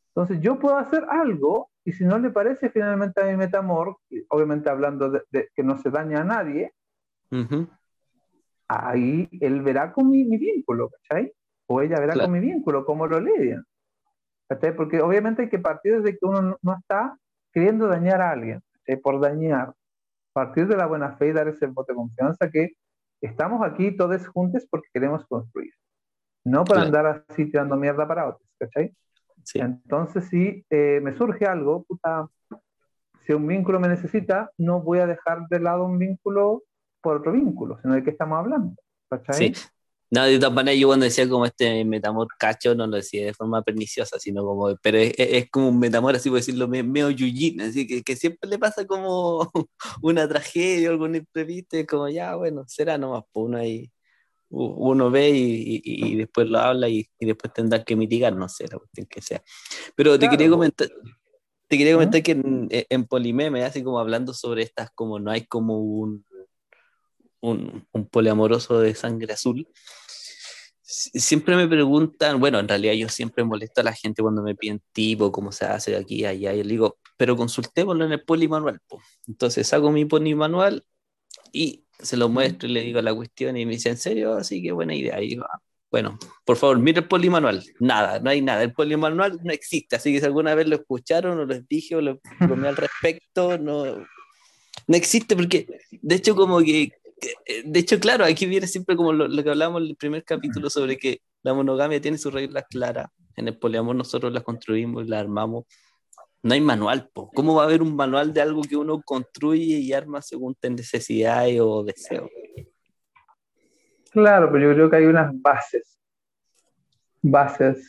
Entonces yo puedo hacer algo y si no le parece finalmente a mi metamor, obviamente hablando de, que no se daña a nadie, ahí él verá con mi, mi vínculo, ¿cachai? o ella verá con mi vínculo, cómo lo lidian. Porque obviamente hay que partir desde que uno no está queriendo dañar a alguien, por dañar. Partir de la buena fe y dar ese voto de confianza que estamos aquí todos juntos porque queremos construir. No para andar así tirando mierda para otros, ¿cachai? Entonces, si eh, me surge algo, puta, si un vínculo me necesita, no voy a dejar de lado un vínculo por otro vínculo, sino de qué estamos hablando. ¿cachai? Sí, no, de todas maneras, yo cuando decía como este metamor cacho, no lo decía de forma perniciosa, sino como, pero es, es como un metamor, así por decirlo, medio yujin, así que, que, siempre le pasa como una tragedia o algún imprevisto, y como ya, bueno, será nomás, pues uno ahí, uno ve y, y, después lo habla y, y, después tendrá que mitigar, no sé, la cuestión que sea. Pero te quería comentar, te quería comentar que en, en Polimeme, así como hablando sobre estas, como no hay como un un, un, poliamoroso de sangre azul, siempre me preguntan, bueno, en realidad yo siempre molesto a la gente cuando me piden tipo, cómo se hace aquí, allá, y le digo, pero consultémoslo en el polimanual. Entonces hago mi polimanual y se lo muestro y le digo la cuestión y me dice, ¿en serio? Así que buena idea. Y digo, ah, bueno, por favor, mire el polimanual. Nada, no hay nada. El polimanual no existe. Así que si alguna vez lo escucharon o les dije o lo bromé al respecto, no, no existe porque, de hecho, como que de hecho, claro, aquí viene siempre como lo, que hablamos en el primer capítulo sobre que la monogamia tiene sus reglas claras. En el poliamor nosotros las construimos y las armamos. No hay manual, po. ¿cómo va a haber un manual de algo que uno construye y arma según necesidades o deseos? Claro, pero yo creo que hay unas bases. Bases.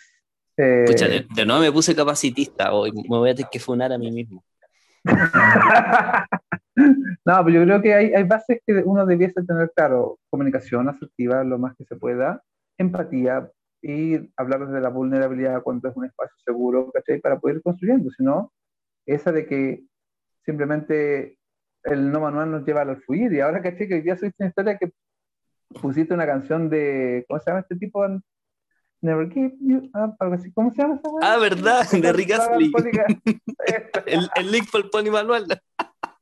Eh... de, nuevo me puse capacitista hoy. Me voy a tener que funar a mí mismo. No, pero yo creo que hay, hay bases que uno debiese tener claro. Comunicación asertiva lo más que se pueda, empatía y hablar desde la vulnerabilidad cuando es un espacio seguro, ¿cachai? Para poder ir construyendo. Si no, esa de que simplemente el no manual nos lleva al fluir. Y ahora, ¿cachai? Que hoy día soy una historia que pusiste una canción de, ¿cómo se llama este tipo? Never Give You Up, algo así. ¿Cómo se llama esa Ah, ¿verdad? De Rick Astley. el, el link para el pony manual.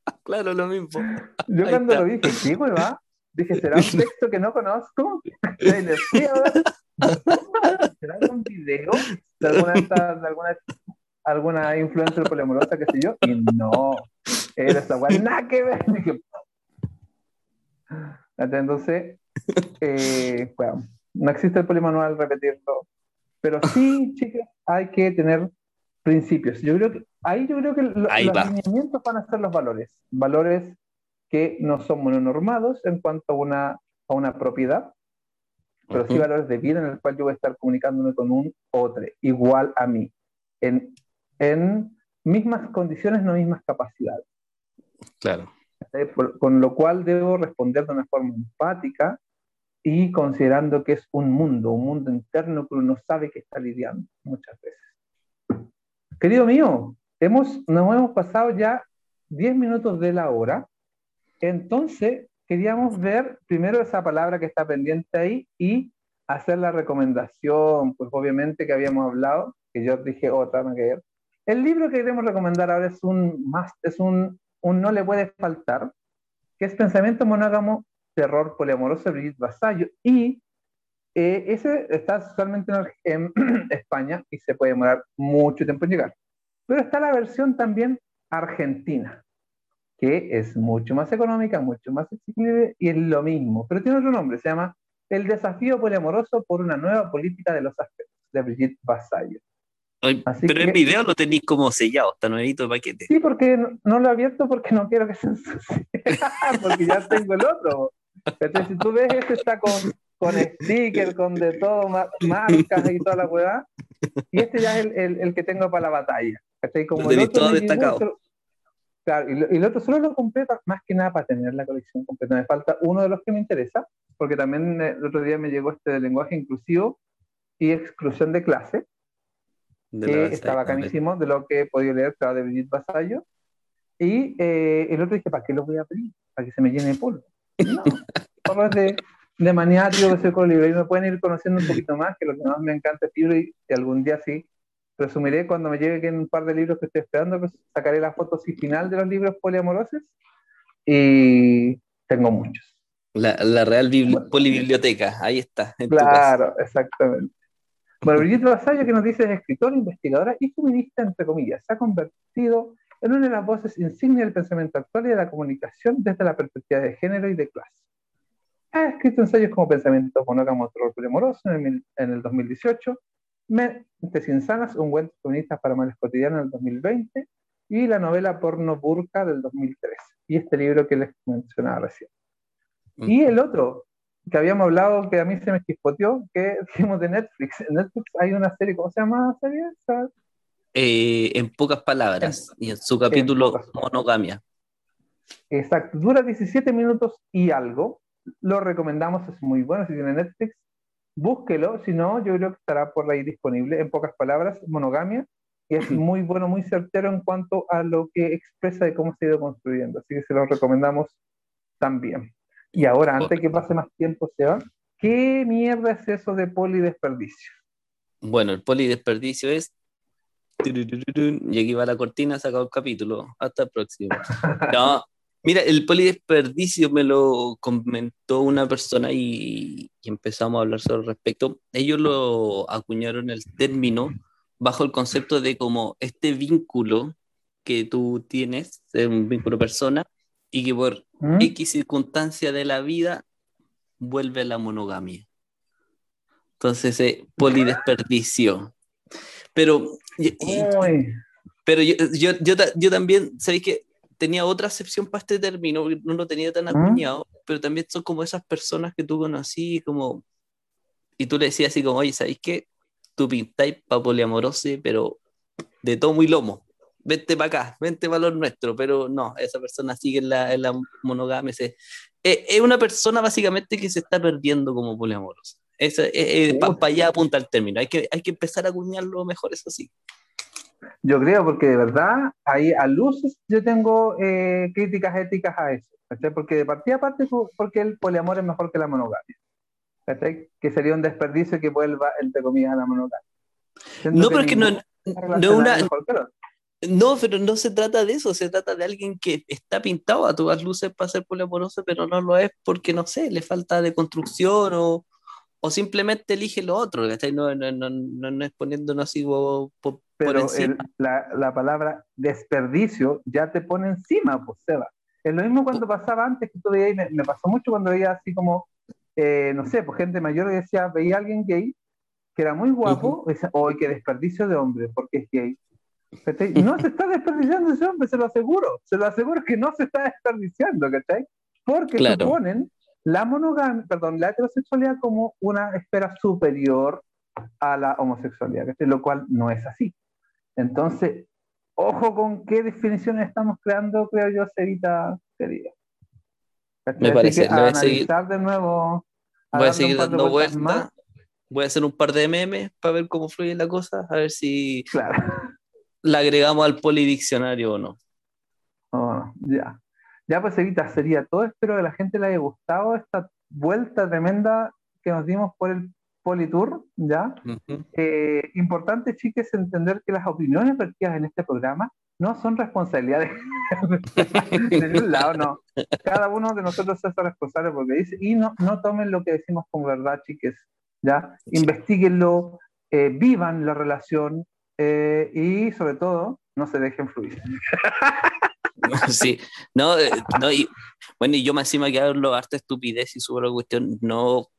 claro, lo mismo. Yo cuando lo dije, ¿qué va? Dije, ¿será un texto que no conozco? ¿Será algún video de alguna, de alguna alguna influencer poliamorosa, qué sé yo, y no, era esa weá, nada que ver. Entonces, eh, bueno, no existe el polimanual, repetirlo, pero sí, chicas, hay que tener principios. Yo creo que ahí yo creo que los lineamientos van a ser los valores, valores que no son mononormados en cuanto a una, a una propiedad, pero sí valores de vida en el cual yo voy a estar comunicándome con un otro, igual a mí, en, en mismas condiciones, no mismas capacidades. Claro. con lo cual debo responder de una forma empática y considerando que es un mundo, un mundo interno que uno no sabe que está lidiando muchas veces. Querido mío, hemos, nos hemos pasado ya 10 minutos de la hora, entonces queríamos ver primero esa palabra que está pendiente ahí y hacer la recomendación, pues obviamente que habíamos hablado, que yo dije otra, no que El libro que queremos recomendar ahora es un, más, es un no le puede faltar, que es Pensamiento Monógamo, Terror Poliamoroso de Brigitte Vasallo. Y eh, ese está solamente en, España y se puede demorar mucho tiempo en llegar. Pero está la versión también argentina, que es mucho más económica, mucho más accesible y es lo mismo, pero tiene otro nombre, se llama El desafío poliamoroso por una nueva política de los aspectos, de Brigitte Vasallo pero en video lo tenéis como sellado, está nuevito el paquete. Sí, porque no, lo he abierto porque no quiero que se ensucie. porque ya tengo el otro. Entonces, si tú ves, este está con, con sticker, con de todo, marcas y toda la hueá. Y este ya es el, el, que tengo para la batalla. Como el otro todo destacado. claro, y, el otro solo lo compré más que nada para tener la colección completa. Me falta uno de los que me interesa, porque también el otro día me llegó este de lenguaje inclusivo y exclusión de clase que estaba canísimo de lo que he podido leer, estaba de Brigitte Vasallo. Y eh, el otro dije, ¿para qué lo voy a pedir? Para que se me llene de polvo. No, es de, de maniático de ser con libro. Y me pueden ir conociendo un poquito más, que lo que más me encanta es libro y, algún día sí. Resumiré cuando me llegue un par de libros que estoy esperando, pues sacaré la foto final de los libros poliamorosos. Y tengo muchos. La, la Real Polibiblioteca, ahí está. claro, exactamente. Bueno, Brigitte Vasallo, que nos dice es escritora, investigadora y feminista, entre comillas, se ha convertido en una de las voces insignia del pensamiento actual y de la comunicación desde la perspectiva de género y de clase. Ha escrito ensayos como Pensamiento monógamo, terror amoroso en el, en el 2018, Mentes insanas, un cuento feminista para males cotidianos en el 2020 y la novela Porno Burka del 2013. Y este libro que les mencionaba recién. Y el otro, que habíamos hablado que a mí se me chispoteó, que dijimos de Netflix. En Netflix hay una serie, ¿cómo se llama la serie? Eh, en pocas palabras, y en su capítulo Monogamia. Exacto, dura 17 minutos y algo. Lo recomendamos, es muy bueno. Si tiene Netflix, búsquelo. Si no, yo creo que estará por ahí disponible. En pocas palabras, Monogamia. Y es muy bueno, muy certero en cuanto a lo que expresa de cómo se ha ido construyendo. Así que se lo recomendamos también. Y ahora, antes que pase más tiempo, Seba, ¿qué mierda es eso de polidesperdicio? Bueno, el polidesperdicio es. Y aquí va la cortina, sacado el capítulo. Hasta el próximo. No, mira, el polidesperdicio me lo comentó una persona y, empezamos a hablar sobre el respecto. Ellos lo acuñaron el término bajo el concepto de como este vínculo que tú tienes, un vínculo persona, y que por ¿Mm? X circunstancia de la vida vuelve la monogamia. Entonces, eh, polidesperdicio. Pero, pero yo, yo, yo, también, ¿sabéis que tenía otra acepción para este término? No lo tenía tan ¿Mm? acuñado, pero también son como esas personas que tú conocí, como, y tú le decías así como, oye, ¿sabéis qué? Tú pintáis para poliamoroso, pero de todo muy lomo vente para acá, vente valor nuestro, pero no, esa persona sigue en la, en la monogamia. Es, es, una persona básicamente que se está perdiendo como poliamorosa. Es, para allá apunta el término. Hay que, hay que empezar a acuñarlo mejor, eso sí. Yo creo, porque de verdad, ahí a luces yo tengo eh, críticas éticas a eso. Porque de partida aparte, porque el poliamor es mejor que la monogamia. Que sería un desperdicio que vuelva, entre comillas, a la monogamia. no, pero es que no, no una, no, pero no se trata de eso, se trata de alguien que está pintado a todas luces para ser poliamoroso, pero no lo es porque, no sé, le falta de construcción o, o simplemente elige lo otro, No, no, no, no, es poniéndonos así por, Pero la, la, palabra desperdicio ya te pone encima, pues Seba. Es lo mismo cuando pasaba antes que tú veías, me, me pasó mucho cuando veía así como, eh, no sé, pues gente mayor que decía, veía a alguien gay que era muy guapo, uh -huh. o qué desperdicio de hombre, porque es gay. No se está desperdiciando ese hombre, se lo aseguro, se lo aseguro que no se está desperdiciando, ¿cachai? Porque claro. suponen la monogamia, perdón, la heterosexualidad como una esfera superior a la homosexualidad, lo cual no es así. Entonces, ojo con qué definiciones estamos creando, creo yo, Cerita querida. Me parece, que a analizar de nuevo. Voy a seguir dando vueltas. Voy a hacer un par de memes para ver cómo fluye la cosa, a ver si claro. la agregamos al polidiccionario o no. Oh, ya. Ya pues Evita, sería todo. Espero que a la gente le haya gustado esta vuelta tremenda que nos dimos por el Politour, ¿ya? Uh -huh. eh, importante, chicas, entender que las opiniones vertidas en este programa no son responsabilidades de ningún lado, no. Cada uno de nosotros es responsable porque dice, y no, no tomen lo que decimos como verdad, chiques, ¿ya? Investíguenlo, eh, vivan la relación eh, y sobre todo, no se dejen fluir. Sí, no, eh, no y, bueno, y yo me encima que hablo harta estupidez y sobre la cuestión, no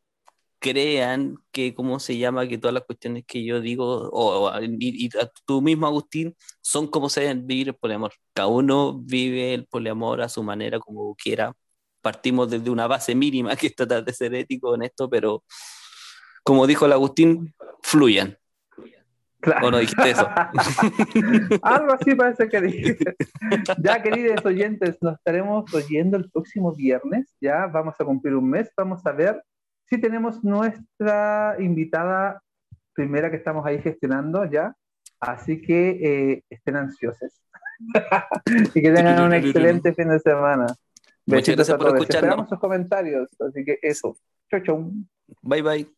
crean que, ¿cómo se llama? Que todas las cuestiones que yo digo, o, y, tú mismo, Agustín, son como se deben vivir el poliamor. Cada uno vive el poliamor a su manera, como quiera. Partimos desde una base mínima que es tratar de ser ético en esto, pero como dijo el Agustín, fluyan. Claro. ¿O no dijiste eso? Algo así parece que dije. Ya, queridos oyentes, nos estaremos oyendo el próximo viernes. Ya vamos a cumplir un mes. Vamos a ver si tenemos nuestra invitada primera que estamos ahí gestionando ya. Así que eh, estén ansiosos. y que tengan un excelente fin de semana. Muchas gracias por escucharnos. Esperamos sus comentarios. Así que eso. Chau, chau. Bye, bye.